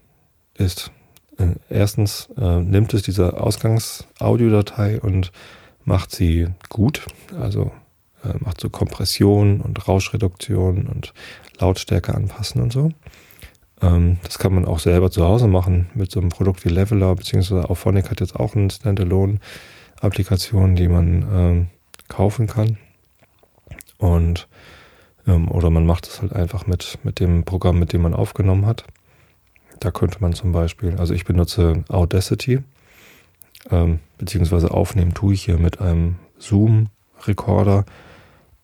ist, äh, erstens äh, nimmt es diese Ausgangsaudiodatei und macht sie gut, also äh, macht so Kompression und Rauschreduktion und Lautstärke anpassen und so. Ähm, das kann man auch selber zu Hause machen mit so einem Produkt wie Leveler, beziehungsweise Auphonic hat jetzt auch eine Standalone-Applikation, die man ähm, kaufen kann. Und ähm, oder man macht es halt einfach mit, mit dem Programm, mit dem man aufgenommen hat. Da könnte man zum Beispiel, also ich benutze Audacity, ähm, beziehungsweise aufnehmen tue ich hier mit einem Zoom-Recorder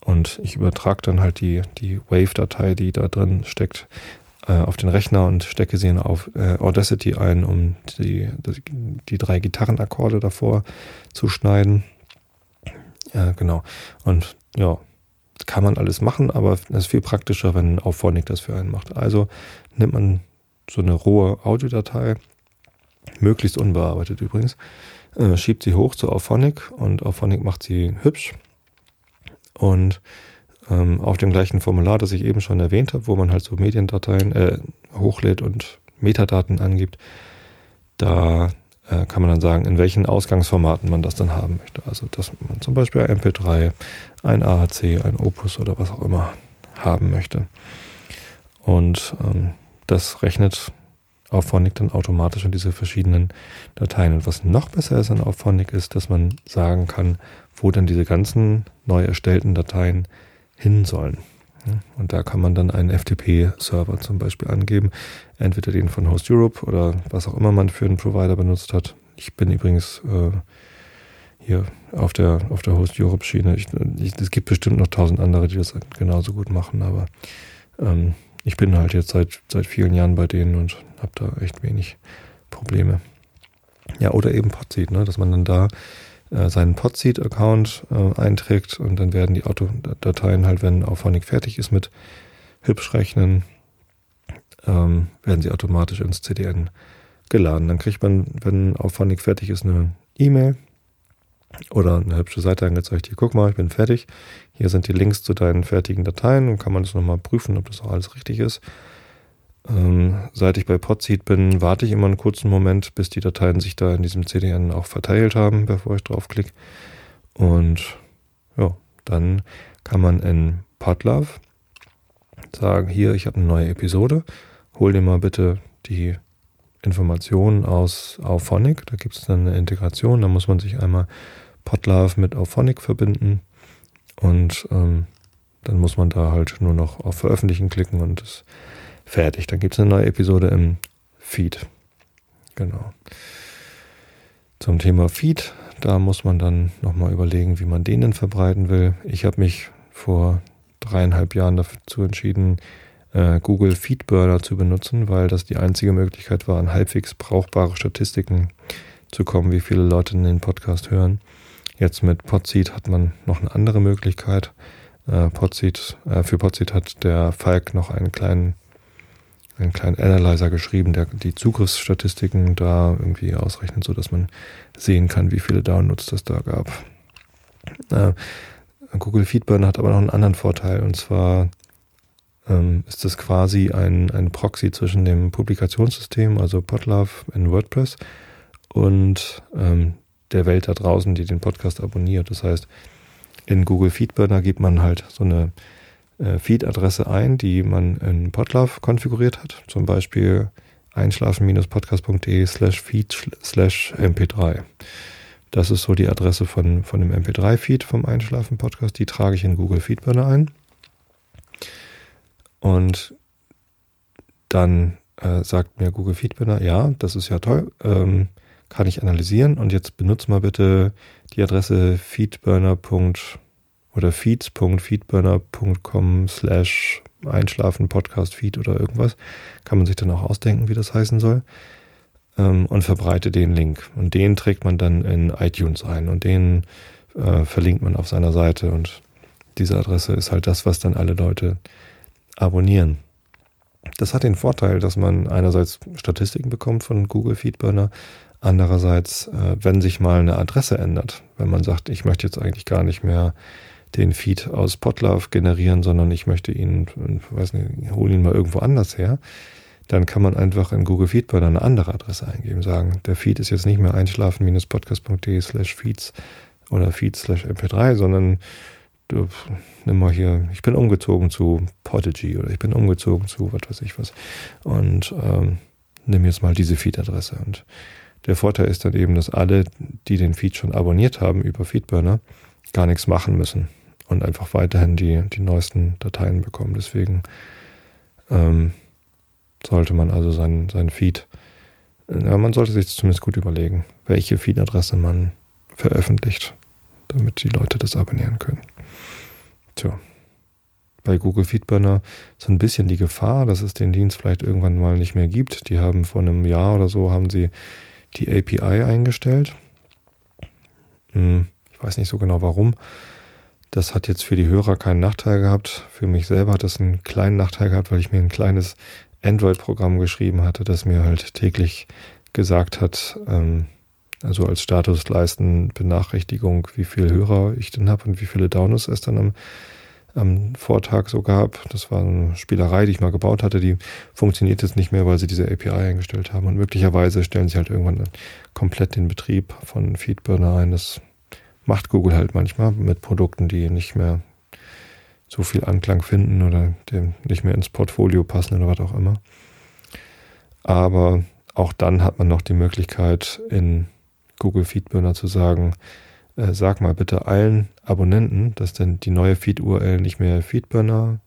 und ich übertrage dann halt die, die Wave-Datei, die da drin steckt, auf den Rechner und stecke sie auf äh, Audacity ein, um die, die, die drei Gitarrenakkorde davor zu schneiden. Ja, genau. Und ja, kann man alles machen, aber es ist viel praktischer, wenn Auphonic das für einen macht. Also nimmt man so eine rohe Audiodatei, möglichst unbearbeitet übrigens, äh, schiebt sie hoch zu Auphonic und Auphonic macht sie hübsch. Und ähm, auf dem gleichen Formular, das ich eben schon erwähnt habe, wo man halt so Mediendateien äh, hochlädt und Metadaten angibt, da äh, kann man dann sagen, in welchen Ausgangsformaten man das dann haben möchte. Also, dass man zum Beispiel ein MP3, ein AHC, ein Opus oder was auch immer haben möchte. Und ähm, das rechnet Auphonic dann automatisch in diese verschiedenen Dateien. Und was noch besser ist an Auphonic ist, dass man sagen kann, wo dann diese ganzen neu erstellten Dateien hin sollen. Und da kann man dann einen FTP-Server zum Beispiel angeben, entweder den von Host Europe oder was auch immer man für einen Provider benutzt hat. Ich bin übrigens äh, hier auf der, auf der Host Europe Schiene. Ich, ich, es gibt bestimmt noch tausend andere, die das genauso gut machen, aber ähm, ich bin halt jetzt seit, seit vielen Jahren bei denen und habe da echt wenig Probleme. Ja, oder eben Podseed, ne, dass man dann da äh, seinen Podseed-Account äh, einträgt und dann werden die Autodateien halt, wenn Auphonic fertig ist mit hübsch rechnen, ähm, werden sie automatisch ins CDN geladen. Dann kriegt man, wenn Auphonic fertig ist, eine E-Mail oder eine hübsche Seite angezeigt. Hier, guck mal, ich bin fertig. Hier sind die Links zu deinen fertigen Dateien und kann man das nochmal prüfen, ob das auch alles richtig ist. Ähm, seit ich bei Podseed bin, warte ich immer einen kurzen Moment, bis die Dateien sich da in diesem CDN auch verteilt haben, bevor ich draufklicke. Und ja, dann kann man in Podlove sagen, hier, ich habe eine neue Episode, hol dir mal bitte die Informationen aus Auphonic. Da gibt es dann eine Integration, da muss man sich einmal Podlove mit Auphonic verbinden und ähm, dann muss man da halt nur noch auf Veröffentlichen klicken und es fertig. Dann gibt es eine neue Episode im Feed. Genau. Zum Thema Feed, da muss man dann nochmal überlegen, wie man den denn verbreiten will. Ich habe mich vor dreieinhalb Jahren dazu entschieden, äh, Google Feedburner zu benutzen, weil das die einzige Möglichkeit war, an halbwegs brauchbare Statistiken zu kommen, wie viele Leute in den Podcast hören. Jetzt mit Podseed hat man noch eine andere Möglichkeit. Äh, Podseed, äh, für Podseed hat der Falk noch einen kleinen einen kleinen Analyzer geschrieben, der die Zugriffsstatistiken da irgendwie ausrechnet, so dass man sehen kann, wie viele Downloads das da gab. Äh, Google Feedburner hat aber noch einen anderen Vorteil und zwar ähm, ist das quasi ein, ein Proxy zwischen dem Publikationssystem, also Podlove in WordPress und ähm, der Welt da draußen, die den Podcast abonniert. Das heißt, in Google Feedburner gibt man halt so eine äh, Feed-Adresse ein, die man in Podlove konfiguriert hat. Zum Beispiel einschlafen-podcast.de slash feed slash mp3. Das ist so die Adresse von, von dem mp3-Feed vom Einschlafen-Podcast. Die trage ich in Google Feedburner ein. Und dann äh, sagt mir Google Feedburner, ja, das ist ja toll, ähm, kann ich analysieren. Und jetzt benutze mal bitte die Adresse feedburner.com oder feeds.feedburner.com slash Einschlafen, Podcast, Feed oder irgendwas. Kann man sich dann auch ausdenken, wie das heißen soll. Ähm, und verbreite den Link. Und den trägt man dann in iTunes ein und den äh, verlinkt man auf seiner Seite. Und diese Adresse ist halt das, was dann alle Leute abonnieren. Das hat den Vorteil, dass man einerseits Statistiken bekommt von Google Feedburner, andererseits, äh, wenn sich mal eine Adresse ändert, wenn man sagt, ich möchte jetzt eigentlich gar nicht mehr den Feed aus Potlove generieren, sondern ich möchte ihn, weiß nicht, hole ihn mal irgendwo anders her, dann kann man einfach in Google Feedburner eine andere Adresse eingeben, sagen, der Feed ist jetzt nicht mehr einschlafen-podcast.de slash feeds oder feeds slash mp3, sondern du, nimm mal hier, ich bin umgezogen zu Podigy oder ich bin umgezogen zu was weiß ich was. Und ähm, nimm jetzt mal diese Feed-Adresse. Und der Vorteil ist dann eben, dass alle, die den Feed schon abonniert haben über Feedburner, gar nichts machen müssen und einfach weiterhin die, die neuesten Dateien bekommen. Deswegen ähm, sollte man also seinen, seinen Feed, ja, man sollte sich zumindest gut überlegen, welche Feed-Adresse man veröffentlicht, damit die Leute das abonnieren können. Tja, bei Google Feedburner ist ein bisschen die Gefahr, dass es den Dienst vielleicht irgendwann mal nicht mehr gibt. Die haben vor einem Jahr oder so haben sie die API eingestellt. Hm, ich weiß nicht so genau warum. Das hat jetzt für die Hörer keinen Nachteil gehabt. Für mich selber hat das einen kleinen Nachteil gehabt, weil ich mir ein kleines Android-Programm geschrieben hatte, das mir halt täglich gesagt hat, ähm, also als Statusleisten Benachrichtigung, wie viele Hörer ich denn habe und wie viele Downloads es dann am, am Vortag so gab. Das war eine Spielerei, die ich mal gebaut hatte, die funktioniert jetzt nicht mehr, weil sie diese API eingestellt haben. Und möglicherweise stellen sie halt irgendwann komplett den Betrieb von Feedburner ein. Das macht Google halt manchmal mit Produkten, die nicht mehr so viel Anklang finden oder dem nicht mehr ins Portfolio passen oder was auch immer. Aber auch dann hat man noch die Möglichkeit, in Google Feedburner zu sagen, äh, sag mal bitte allen Abonnenten, dass denn die neue Feed-URL nicht mehr Feedburner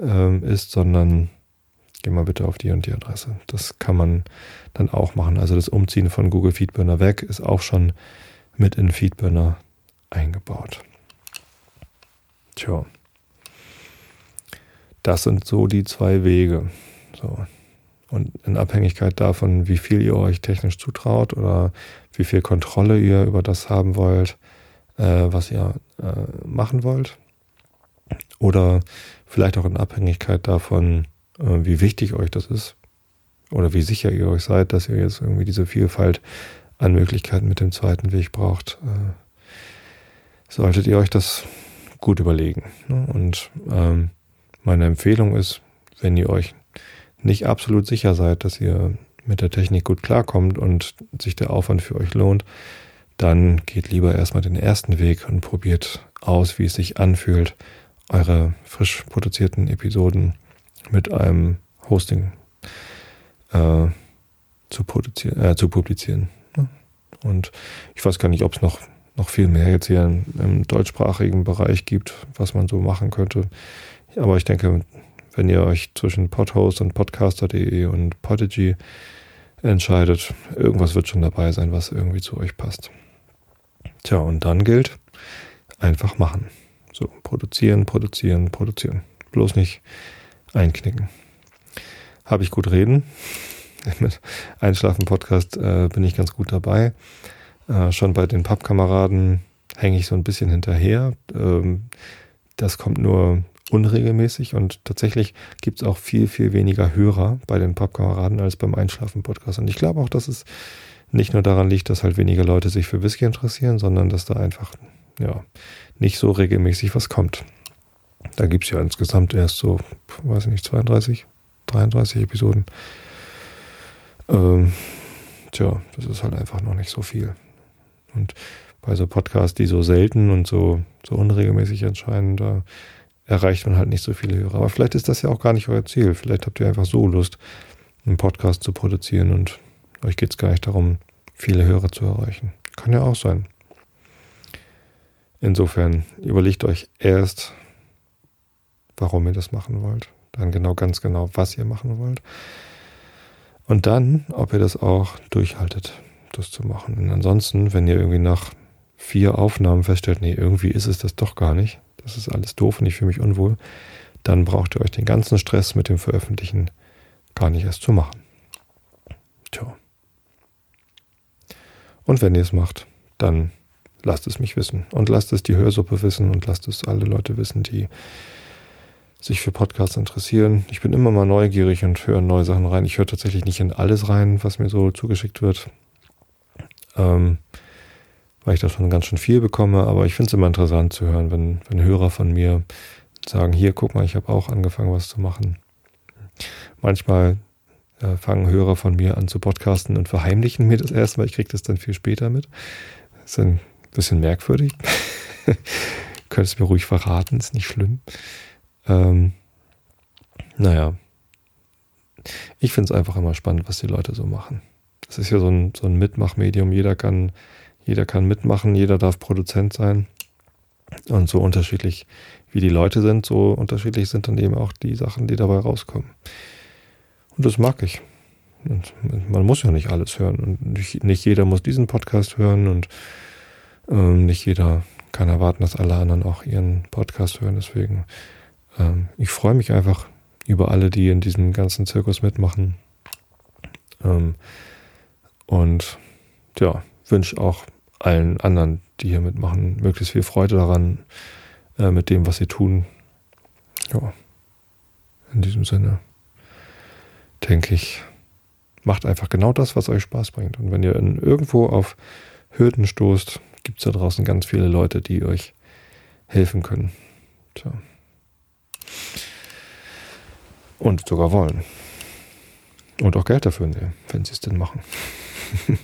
äh, ist, sondern geh mal bitte auf die und die Adresse. Das kann man dann auch machen. Also das Umziehen von Google Feedburner weg ist auch schon mit in Feedburner eingebaut. Tja. Das sind so die zwei Wege. So. Und in Abhängigkeit davon, wie viel ihr euch technisch zutraut oder wie viel Kontrolle ihr über das haben wollt, äh, was ihr äh, machen wollt. Oder vielleicht auch in Abhängigkeit davon, äh, wie wichtig euch das ist. Oder wie sicher ihr euch seid, dass ihr jetzt irgendwie diese Vielfalt an Möglichkeiten mit dem zweiten Weg braucht, äh, solltet ihr euch das gut überlegen. Ne? Und ähm, meine Empfehlung ist, wenn ihr euch nicht absolut sicher seid, dass ihr mit der Technik gut klarkommt und sich der Aufwand für euch lohnt, dann geht lieber erstmal den ersten Weg und probiert aus, wie es sich anfühlt, eure frisch produzierten Episoden mit einem Hosting äh, zu, äh, zu publizieren. Und ich weiß gar nicht, ob es noch, noch viel mehr jetzt hier im, im deutschsprachigen Bereich gibt, was man so machen könnte. Aber ich denke, wenn ihr euch zwischen Podhost und Podcaster.de und Podigy entscheidet, irgendwas wird schon dabei sein, was irgendwie zu euch passt. Tja, und dann gilt, einfach machen. So, produzieren, produzieren, produzieren. Bloß nicht einknicken. Habe ich gut reden? Mit Einschlafen-Podcast äh, bin ich ganz gut dabei. Äh, schon bei den Pappkameraden hänge ich so ein bisschen hinterher. Ähm, das kommt nur unregelmäßig und tatsächlich gibt es auch viel, viel weniger Hörer bei den Pappkameraden als beim Einschlafen-Podcast. Und ich glaube auch, dass es nicht nur daran liegt, dass halt weniger Leute sich für Whisky interessieren, sondern dass da einfach ja nicht so regelmäßig was kommt. Da gibt es ja insgesamt erst so, weiß ich nicht, 32, 33 Episoden. Ähm, tja, das ist halt einfach noch nicht so viel. Und bei so Podcasts, die so selten und so, so unregelmäßig erscheinen, da erreicht man halt nicht so viele Hörer. Aber vielleicht ist das ja auch gar nicht euer Ziel. Vielleicht habt ihr einfach so Lust, einen Podcast zu produzieren und euch geht es gar nicht darum, viele Hörer zu erreichen. Kann ja auch sein. Insofern überlegt euch erst, warum ihr das machen wollt. Dann genau ganz genau, was ihr machen wollt. Und dann, ob ihr das auch durchhaltet, das zu machen. Und ansonsten, wenn ihr irgendwie nach vier Aufnahmen feststellt, nee, irgendwie ist es das doch gar nicht, das ist alles doof und ich fühle mich unwohl, dann braucht ihr euch den ganzen Stress mit dem Veröffentlichen gar nicht erst zu machen. Tja. Und wenn ihr es macht, dann lasst es mich wissen. Und lasst es die Hörsuppe wissen und lasst es alle Leute wissen, die sich für Podcasts interessieren. Ich bin immer mal neugierig und höre neue Sachen rein. Ich höre tatsächlich nicht in alles rein, was mir so zugeschickt wird. Ähm, weil ich da schon ganz schön viel bekomme, aber ich finde es immer interessant zu hören, wenn, wenn Hörer von mir sagen, hier, guck mal, ich habe auch angefangen, was zu machen. Manchmal äh, fangen Hörer von mir an zu podcasten und verheimlichen mir das erst, weil ich kriege das dann viel später mit. Das ist ein bisschen merkwürdig. Könntest mir ruhig verraten, ist nicht schlimm. Ähm, naja. Ich finde es einfach immer spannend, was die Leute so machen. Das ist ja so ein, so ein Mitmachmedium. Jeder kann, jeder kann mitmachen, jeder darf Produzent sein. Und so unterschiedlich wie die Leute sind, so unterschiedlich sind dann eben auch die Sachen, die dabei rauskommen. Und das mag ich. Und man muss ja nicht alles hören. Und nicht, nicht jeder muss diesen Podcast hören und ähm, nicht jeder kann erwarten, dass alle anderen auch ihren Podcast hören. Deswegen, ähm, ich freue mich einfach über alle, die in diesem ganzen Zirkus mitmachen. Ähm, und ja, wünsche auch allen anderen, die hier mitmachen, möglichst viel Freude daran, äh, mit dem, was sie tun. Ja, in diesem Sinne denke ich, macht einfach genau das, was euch Spaß bringt. Und wenn ihr in irgendwo auf Hürden stoßt, gibt es da draußen ganz viele Leute, die euch helfen können. Tja. Und sogar wollen. Und auch Geld dafür nehmen, wenn sie es denn machen.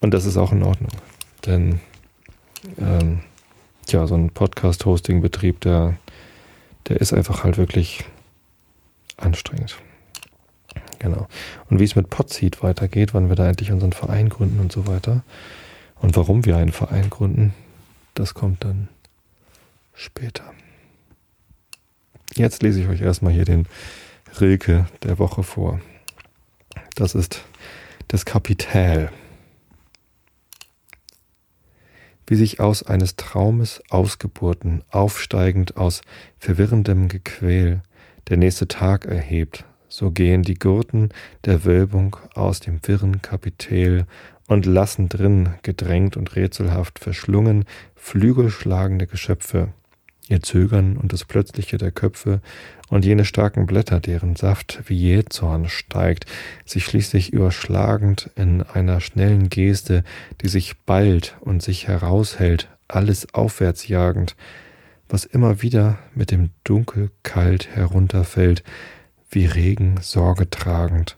Und das ist auch in Ordnung. Denn ähm, ja, so ein Podcast-Hosting-Betrieb, der, der ist einfach halt wirklich anstrengend. Genau. Und wie es mit Podseed weitergeht, wann wir da endlich unseren Verein gründen und so weiter. Und warum wir einen Verein gründen, das kommt dann später. Jetzt lese ich euch erstmal hier den Rilke der Woche vor. Das ist das Kapital wie sich aus eines Traumes Ausgeburten, aufsteigend aus verwirrendem Gequäl, der nächste Tag erhebt, so gehen die Gurten der Wölbung aus dem wirren Kapitel und lassen drin, gedrängt und rätselhaft verschlungen, flügelschlagende Geschöpfe, ihr Zögern und das Plötzliche der Köpfe und jene starken Blätter, deren Saft wie Jähzorn steigt, sich schließlich überschlagend in einer schnellen Geste, die sich ballt und sich heraushält, alles aufwärts jagend, was immer wieder mit dem Dunkel kalt herunterfällt, wie Regen Sorge tragend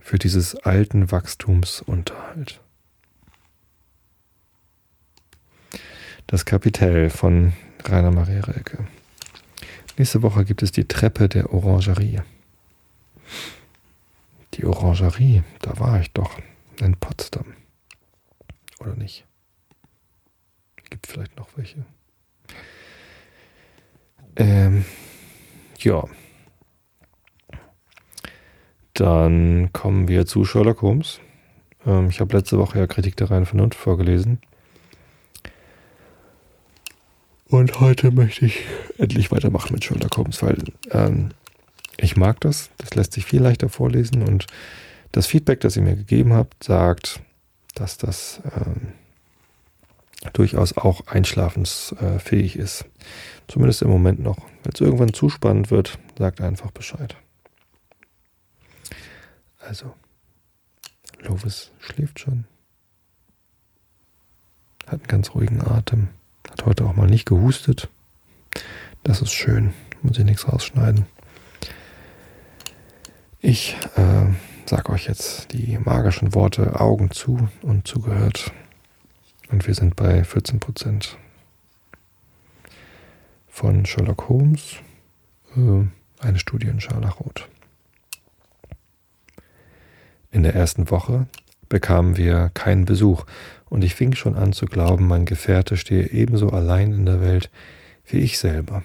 für dieses alten Wachstums Unterhalt. Das Kapitel von Rainer Maria Rilke. Nächste Woche gibt es die Treppe der Orangerie. Die Orangerie, da war ich doch in Potsdam. Oder nicht? Gibt vielleicht noch welche. Ähm, ja. Dann kommen wir zu Sherlock Holmes. Ähm, ich habe letzte Woche ja Kritik der reinen Vernunft vorgelesen. Und heute möchte ich endlich weitermachen mit Sherlock weil ähm, ich mag das. Das lässt sich viel leichter vorlesen und das Feedback, das ihr mir gegeben habt, sagt, dass das ähm, durchaus auch einschlafensfähig ist. Zumindest im Moment noch. Wenn es irgendwann zu spannend wird, sagt einfach Bescheid. Also, Lovis schläft schon. Hat einen ganz ruhigen Atem. Hat heute auch mal nicht gehustet. Das ist schön. Muss ich nichts rausschneiden. Ich äh, sage euch jetzt die magischen Worte Augen zu und zugehört. Und wir sind bei 14 Prozent. Von Sherlock Holmes, äh, eine Studie in Scharlachrot. In der ersten Woche bekamen wir keinen Besuch, und ich fing schon an zu glauben, mein Gefährte stehe ebenso allein in der Welt wie ich selber.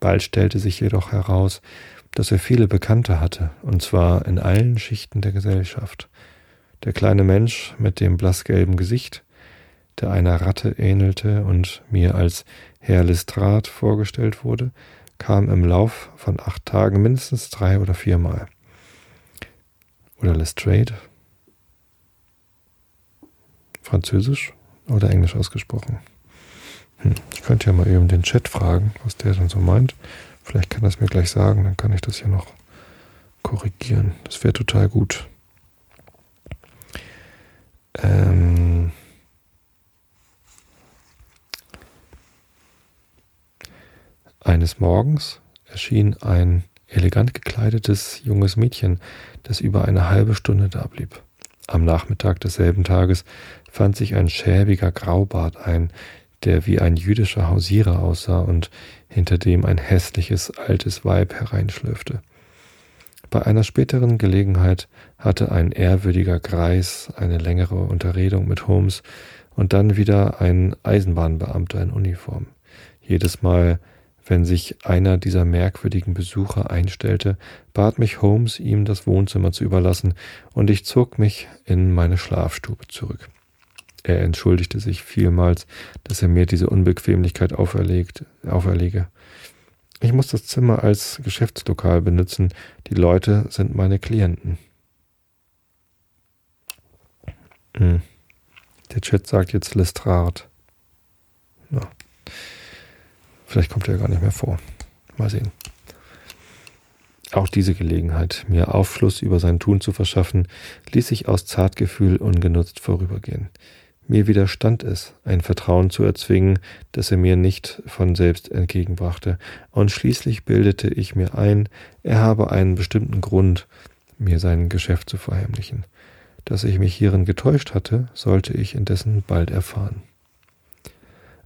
Bald stellte sich jedoch heraus, dass er viele Bekannte hatte, und zwar in allen Schichten der Gesellschaft. Der kleine Mensch mit dem blassgelben Gesicht, der einer Ratte ähnelte und mir als Herr Lestrade vorgestellt wurde, kam im Lauf von acht Tagen mindestens drei oder viermal. Oder Lestrade? Französisch oder Englisch ausgesprochen? Hm, ich könnte ja mal eben den Chat fragen, was der dann so meint. Vielleicht kann er es mir gleich sagen, dann kann ich das hier noch korrigieren. Das wäre total gut. Ähm Eines Morgens erschien ein elegant gekleidetes junges Mädchen, das über eine halbe Stunde da blieb. Am Nachmittag desselben Tages fand sich ein schäbiger Graubart ein, der wie ein jüdischer Hausierer aussah und hinter dem ein hässliches altes Weib hereinschlürfte. Bei einer späteren Gelegenheit hatte ein ehrwürdiger Greis eine längere Unterredung mit Holmes und dann wieder ein Eisenbahnbeamter in Uniform. Jedes Mal, wenn sich einer dieser merkwürdigen Besucher einstellte, bat mich Holmes, ihm das Wohnzimmer zu überlassen, und ich zog mich in meine Schlafstube zurück. Er entschuldigte sich vielmals, dass er mir diese Unbequemlichkeit auferlegt, auferlege. Ich muss das Zimmer als Geschäftslokal benutzen. Die Leute sind meine Klienten. Hm. Der Chat sagt jetzt Lestrade. Ja. Vielleicht kommt er gar nicht mehr vor. Mal sehen. Auch diese Gelegenheit, mir Aufschluss über sein Tun zu verschaffen, ließ ich aus Zartgefühl ungenutzt vorübergehen. Mir widerstand es, ein Vertrauen zu erzwingen, das er mir nicht von selbst entgegenbrachte, und schließlich bildete ich mir ein, er habe einen bestimmten Grund, mir sein Geschäft zu verheimlichen. Dass ich mich hierin getäuscht hatte, sollte ich indessen bald erfahren.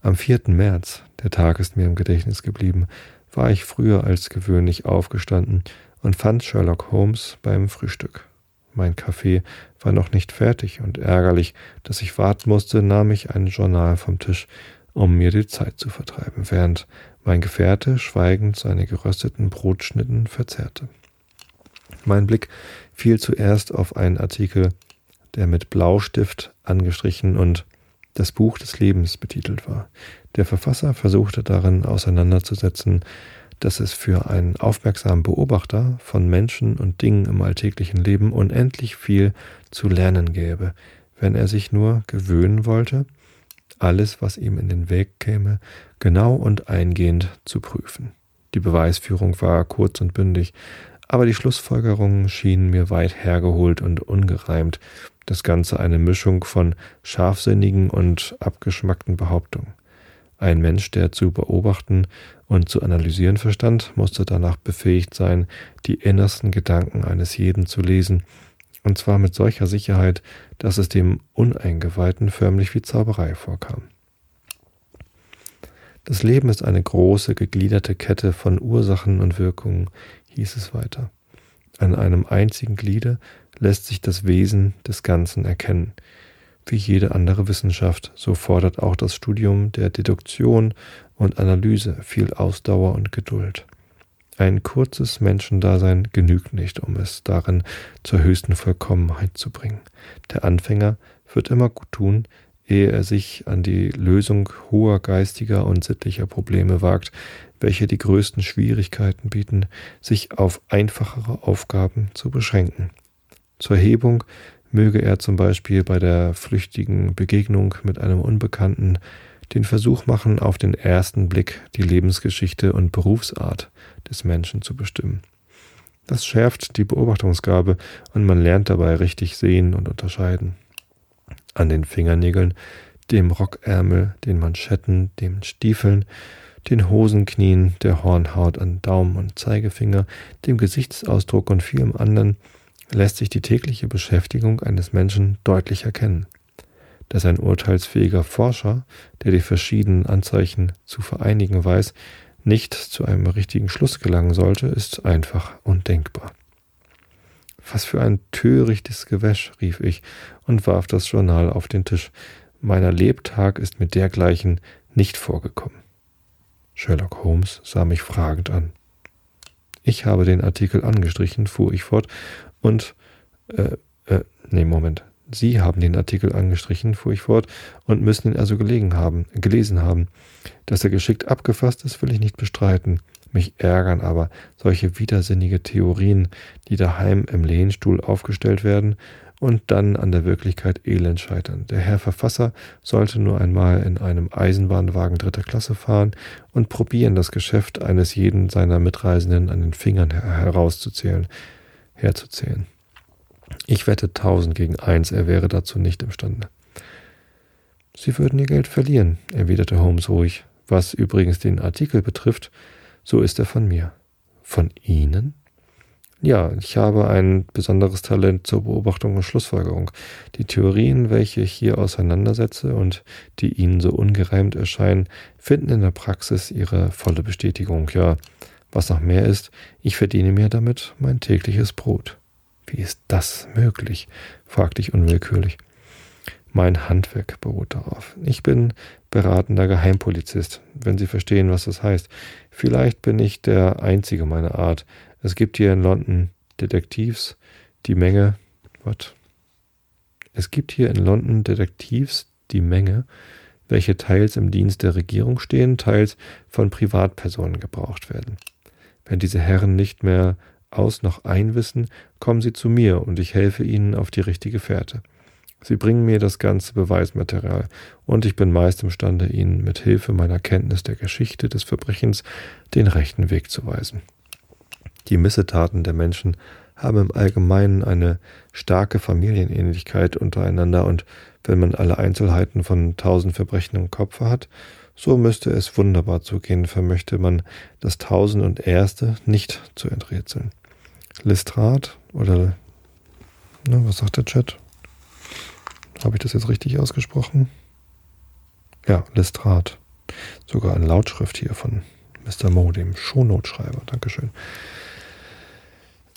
Am 4. März, der Tag ist mir im Gedächtnis geblieben, war ich früher als gewöhnlich aufgestanden und fand Sherlock Holmes beim Frühstück. Mein Kaffee war noch nicht fertig und ärgerlich, dass ich warten musste, nahm ich ein Journal vom Tisch, um mir die Zeit zu vertreiben, während mein Gefährte schweigend seine gerösteten Brotschnitten verzehrte. Mein Blick fiel zuerst auf einen Artikel, der mit Blaustift angestrichen und das Buch des Lebens betitelt war. Der Verfasser versuchte darin auseinanderzusetzen, dass es für einen aufmerksamen Beobachter von Menschen und Dingen im alltäglichen Leben unendlich viel zu lernen gäbe, wenn er sich nur gewöhnen wollte, alles, was ihm in den Weg käme, genau und eingehend zu prüfen. Die Beweisführung war kurz und bündig, aber die Schlussfolgerungen schienen mir weit hergeholt und ungereimt, das Ganze eine Mischung von scharfsinnigen und abgeschmackten Behauptungen. Ein Mensch, der zu beobachten und zu analysieren verstand, musste danach befähigt sein, die innersten Gedanken eines jeden zu lesen, und zwar mit solcher Sicherheit, dass es dem Uneingeweihten förmlich wie Zauberei vorkam. Das Leben ist eine große, gegliederte Kette von Ursachen und Wirkungen, hieß es weiter. An einem einzigen Gliede lässt sich das Wesen des Ganzen erkennen. Wie jede andere Wissenschaft, so fordert auch das Studium der Deduktion und Analyse viel Ausdauer und Geduld. Ein kurzes Menschendasein genügt nicht, um es darin zur höchsten Vollkommenheit zu bringen. Der Anfänger wird immer gut tun, ehe er sich an die Lösung hoher geistiger und sittlicher Probleme wagt, welche die größten Schwierigkeiten bieten, sich auf einfachere Aufgaben zu beschränken. Zur Hebung möge er zum Beispiel bei der flüchtigen Begegnung mit einem Unbekannten den Versuch machen, auf den ersten Blick die Lebensgeschichte und Berufsart des Menschen zu bestimmen. Das schärft die Beobachtungsgabe und man lernt dabei richtig sehen und unterscheiden. An den Fingernägeln, dem Rockärmel, den Manschetten, den Stiefeln, den Hosenknien, der Hornhaut an Daumen und Zeigefinger, dem Gesichtsausdruck und vielem anderen lässt sich die tägliche Beschäftigung eines Menschen deutlich erkennen. Dass ein urteilsfähiger Forscher, der die verschiedenen Anzeichen zu vereinigen weiß, nicht zu einem richtigen Schluss gelangen sollte, ist einfach undenkbar. Was für ein törichtes Gewäsch, rief ich und warf das Journal auf den Tisch. Meiner Lebtag ist mit dergleichen nicht vorgekommen. Sherlock Holmes sah mich fragend an. Ich habe den Artikel angestrichen, fuhr ich fort, und, äh, äh, nee, Moment. Sie haben den Artikel angestrichen, fuhr ich fort, und müssen ihn also gelegen haben, gelesen haben. Dass er geschickt abgefasst ist, will ich nicht bestreiten. Mich ärgern aber solche widersinnige Theorien, die daheim im Lehnstuhl aufgestellt werden und dann an der Wirklichkeit elend scheitern. Der Herr Verfasser sollte nur einmal in einem Eisenbahnwagen dritter Klasse fahren und probieren, das Geschäft eines jeden seiner Mitreisenden an den Fingern herauszuzählen, herzuzählen. Ich wette tausend gegen eins, er wäre dazu nicht imstande. Sie würden ihr Geld verlieren, erwiderte Holmes ruhig. Was übrigens den Artikel betrifft, so ist er von mir. Von Ihnen? Ja, ich habe ein besonderes Talent zur Beobachtung und Schlussfolgerung. Die Theorien, welche ich hier auseinandersetze und die Ihnen so ungereimt erscheinen, finden in der Praxis ihre volle Bestätigung. Ja, was noch mehr ist, ich verdiene mir damit mein tägliches Brot. Wie ist das möglich? fragte ich unwillkürlich. Mein Handwerk beruht darauf. Ich bin beratender Geheimpolizist, wenn Sie verstehen, was das heißt. Vielleicht bin ich der Einzige meiner Art. Es gibt hier in London Detektivs, die Menge. Was? Es gibt hier in London Detektivs die Menge, welche teils im Dienst der Regierung stehen, teils von Privatpersonen gebraucht werden. Wenn diese Herren nicht mehr aus noch einwissen, kommen sie zu mir und ich helfe ihnen auf die richtige Fährte. Sie bringen mir das ganze Beweismaterial und ich bin meist imstande, Ihnen mit Hilfe meiner Kenntnis der Geschichte des Verbrechens den rechten Weg zu weisen. Die Missetaten der Menschen haben im Allgemeinen eine starke Familienähnlichkeit untereinander und wenn man alle Einzelheiten von tausend Verbrechen im Kopf hat, so müsste es wunderbar zugehen, vermöchte man das Tausend und Erste nicht zu enträtseln. Listrat oder, na, was sagt der Chat? Habe ich das jetzt richtig ausgesprochen? Ja, Lestrat. Sogar eine Lautschrift hier von Mr. Mo, dem Shownotschreiber. Dankeschön.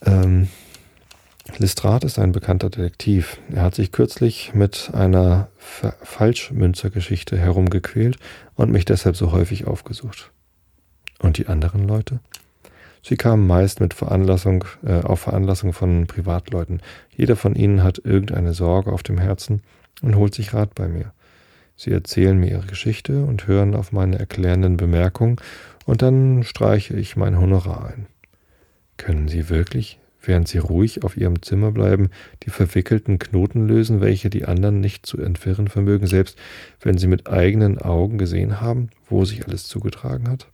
Ähm, Listrat ist ein bekannter Detektiv. Er hat sich kürzlich mit einer Falschmünzergeschichte herumgequält und mich deshalb so häufig aufgesucht. Und die anderen Leute? Sie kamen meist mit Veranlassung, äh, auf Veranlassung von Privatleuten. Jeder von ihnen hat irgendeine Sorge auf dem Herzen und holt sich Rat bei mir. Sie erzählen mir ihre Geschichte und hören auf meine erklärenden Bemerkungen, und dann streiche ich mein Honorar ein. Können Sie wirklich, während Sie ruhig auf Ihrem Zimmer bleiben, die verwickelten Knoten lösen, welche die anderen nicht zu entwirren vermögen, selbst wenn Sie mit eigenen Augen gesehen haben, wo sich alles zugetragen hat?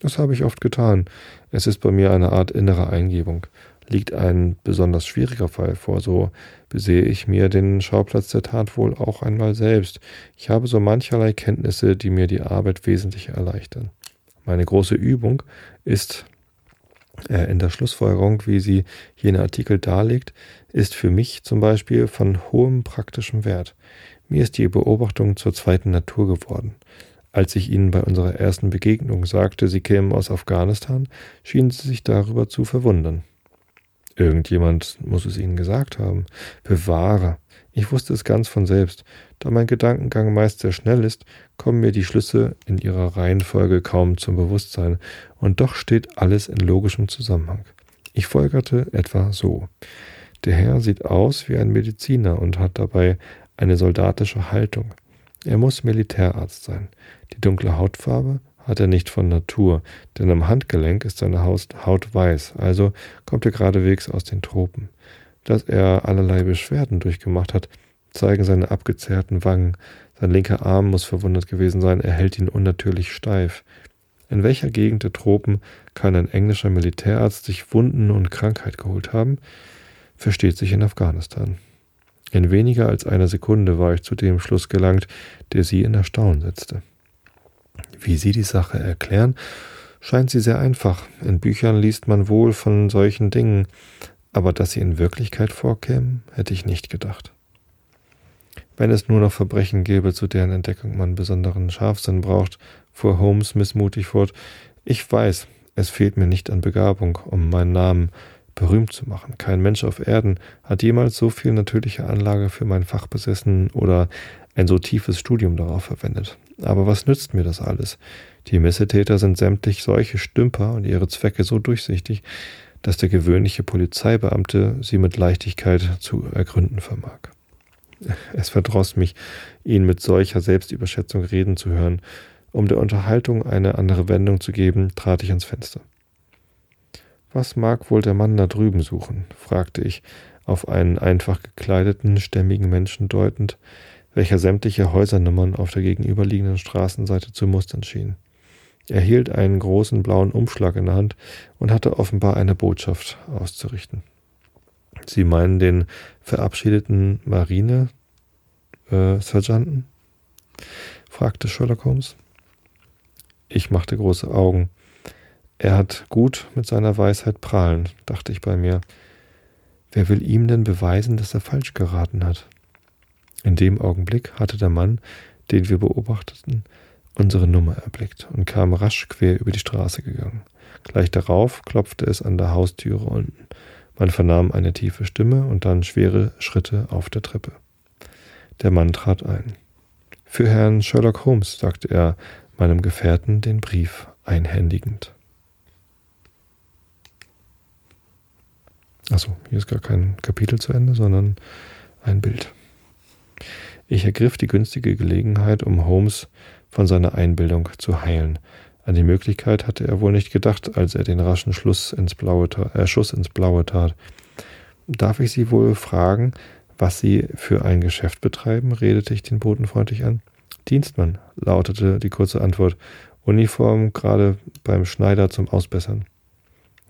Das habe ich oft getan. Es ist bei mir eine Art innere Eingebung. Liegt ein besonders schwieriger Fall vor, so besehe ich mir den Schauplatz der Tat wohl auch einmal selbst. Ich habe so mancherlei Kenntnisse, die mir die Arbeit wesentlich erleichtern. Meine große Übung ist in der Schlussfolgerung, wie sie jene Artikel darlegt, ist für mich zum Beispiel von hohem praktischen Wert. Mir ist die Beobachtung zur zweiten Natur geworden. Als ich Ihnen bei unserer ersten Begegnung sagte, Sie kämen aus Afghanistan, schienen Sie sich darüber zu verwundern. Irgendjemand muss es Ihnen gesagt haben. Bewahre. Ich wusste es ganz von selbst. Da mein Gedankengang meist sehr schnell ist, kommen mir die Schlüsse in ihrer Reihenfolge kaum zum Bewusstsein, und doch steht alles in logischem Zusammenhang. Ich folgerte etwa so. Der Herr sieht aus wie ein Mediziner und hat dabei eine soldatische Haltung. Er muss Militärarzt sein. Die dunkle Hautfarbe hat er nicht von Natur, denn am Handgelenk ist seine Haut weiß, also kommt er geradewegs aus den Tropen. Dass er allerlei Beschwerden durchgemacht hat, zeigen seine abgezerrten Wangen. Sein linker Arm muss verwundet gewesen sein, er hält ihn unnatürlich steif. In welcher Gegend der Tropen kann ein englischer Militärarzt sich Wunden und Krankheit geholt haben? Versteht sich in Afghanistan. In weniger als einer Sekunde war ich zu dem Schluss gelangt, der sie in Erstaunen setzte. Wie Sie die Sache erklären, scheint sie sehr einfach. In Büchern liest man wohl von solchen Dingen, aber dass sie in Wirklichkeit vorkämen, hätte ich nicht gedacht. Wenn es nur noch Verbrechen gäbe, zu deren Entdeckung man besonderen Scharfsinn braucht, fuhr Holmes missmutig fort, ich weiß, es fehlt mir nicht an Begabung, um meinen Namen berühmt zu machen. Kein Mensch auf Erden hat jemals so viel natürliche Anlage für mein Fach besessen oder ein so tiefes Studium darauf verwendet. Aber was nützt mir das alles? Die Missetäter sind sämtlich solche Stümper und ihre Zwecke so durchsichtig, dass der gewöhnliche Polizeibeamte sie mit Leichtigkeit zu ergründen vermag. Es verdross mich, ihn mit solcher Selbstüberschätzung reden zu hören, Um der Unterhaltung eine andere Wendung zu geben, trat ich ans Fenster. Was mag wohl der Mann da drüben suchen? fragte ich, auf einen einfach gekleideten, stämmigen Menschen deutend, welcher sämtliche Häusernummern auf der gegenüberliegenden Straßenseite zu mustern schien. Er hielt einen großen blauen Umschlag in der Hand und hatte offenbar eine Botschaft auszurichten. Sie meinen den verabschiedeten Marine-Sergeanten? Äh, fragte Sherlock Holmes. Ich machte große Augen. Er hat gut mit seiner Weisheit prahlen, dachte ich bei mir. Wer will ihm denn beweisen, dass er falsch geraten hat? In dem Augenblick hatte der Mann, den wir beobachteten, unsere Nummer erblickt und kam rasch quer über die Straße gegangen. Gleich darauf klopfte es an der Haustüre unten. Man vernahm eine tiefe Stimme und dann schwere Schritte auf der Treppe. Der Mann trat ein. Für Herrn Sherlock Holmes, sagte er meinem Gefährten den Brief einhändigend. Achso, hier ist gar kein Kapitel zu Ende, sondern ein Bild. Ich ergriff die günstige Gelegenheit, um Holmes von seiner Einbildung zu heilen. An die Möglichkeit hatte er wohl nicht gedacht, als er den raschen Schluss ins Blaue äh, Schuss ins Blaue tat. Darf ich Sie wohl fragen, was Sie für ein Geschäft betreiben? redete ich den Boten freundlich an. Dienstmann, lautete die kurze Antwort. Uniform gerade beim Schneider zum Ausbessern.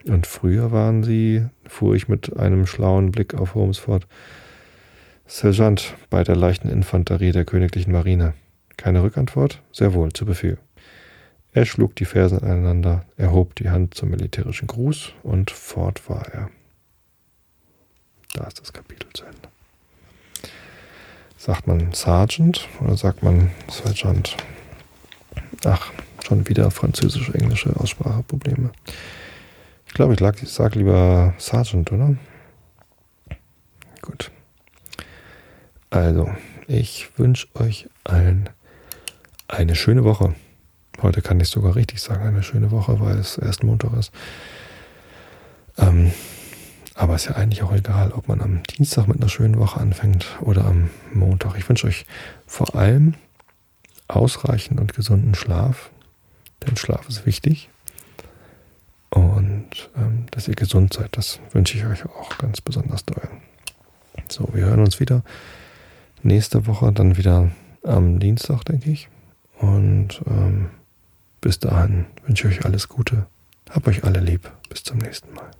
Und früher waren Sie, fuhr ich mit einem schlauen Blick auf Holmes fort, Sergeant bei der leichten Infanterie der königlichen Marine. Keine Rückantwort? Sehr wohl, zu Befehl. Er schlug die Fersen aneinander, erhob die Hand zum militärischen Gruß und fort war er. Da ist das Kapitel zu Ende. Sagt man Sergeant oder sagt man Sergeant? Ach, schon wieder französisch-englische Ausspracheprobleme. Ich glaube, ich sage lieber Sergeant, oder? Gut. Also, ich wünsche euch allen eine schöne Woche. Heute kann ich sogar richtig sagen, eine schöne Woche, weil es erst Montag ist. Ähm, aber ist ja eigentlich auch egal, ob man am Dienstag mit einer schönen Woche anfängt oder am Montag. Ich wünsche euch vor allem ausreichend und gesunden Schlaf, denn Schlaf ist wichtig. Und ähm, dass ihr gesund seid, das wünsche ich euch auch ganz besonders doll. So, wir hören uns wieder nächste Woche, dann wieder am Dienstag, denke ich. Und ähm, bis dahin wünsche ich euch alles Gute. Hab euch alle lieb. Bis zum nächsten Mal.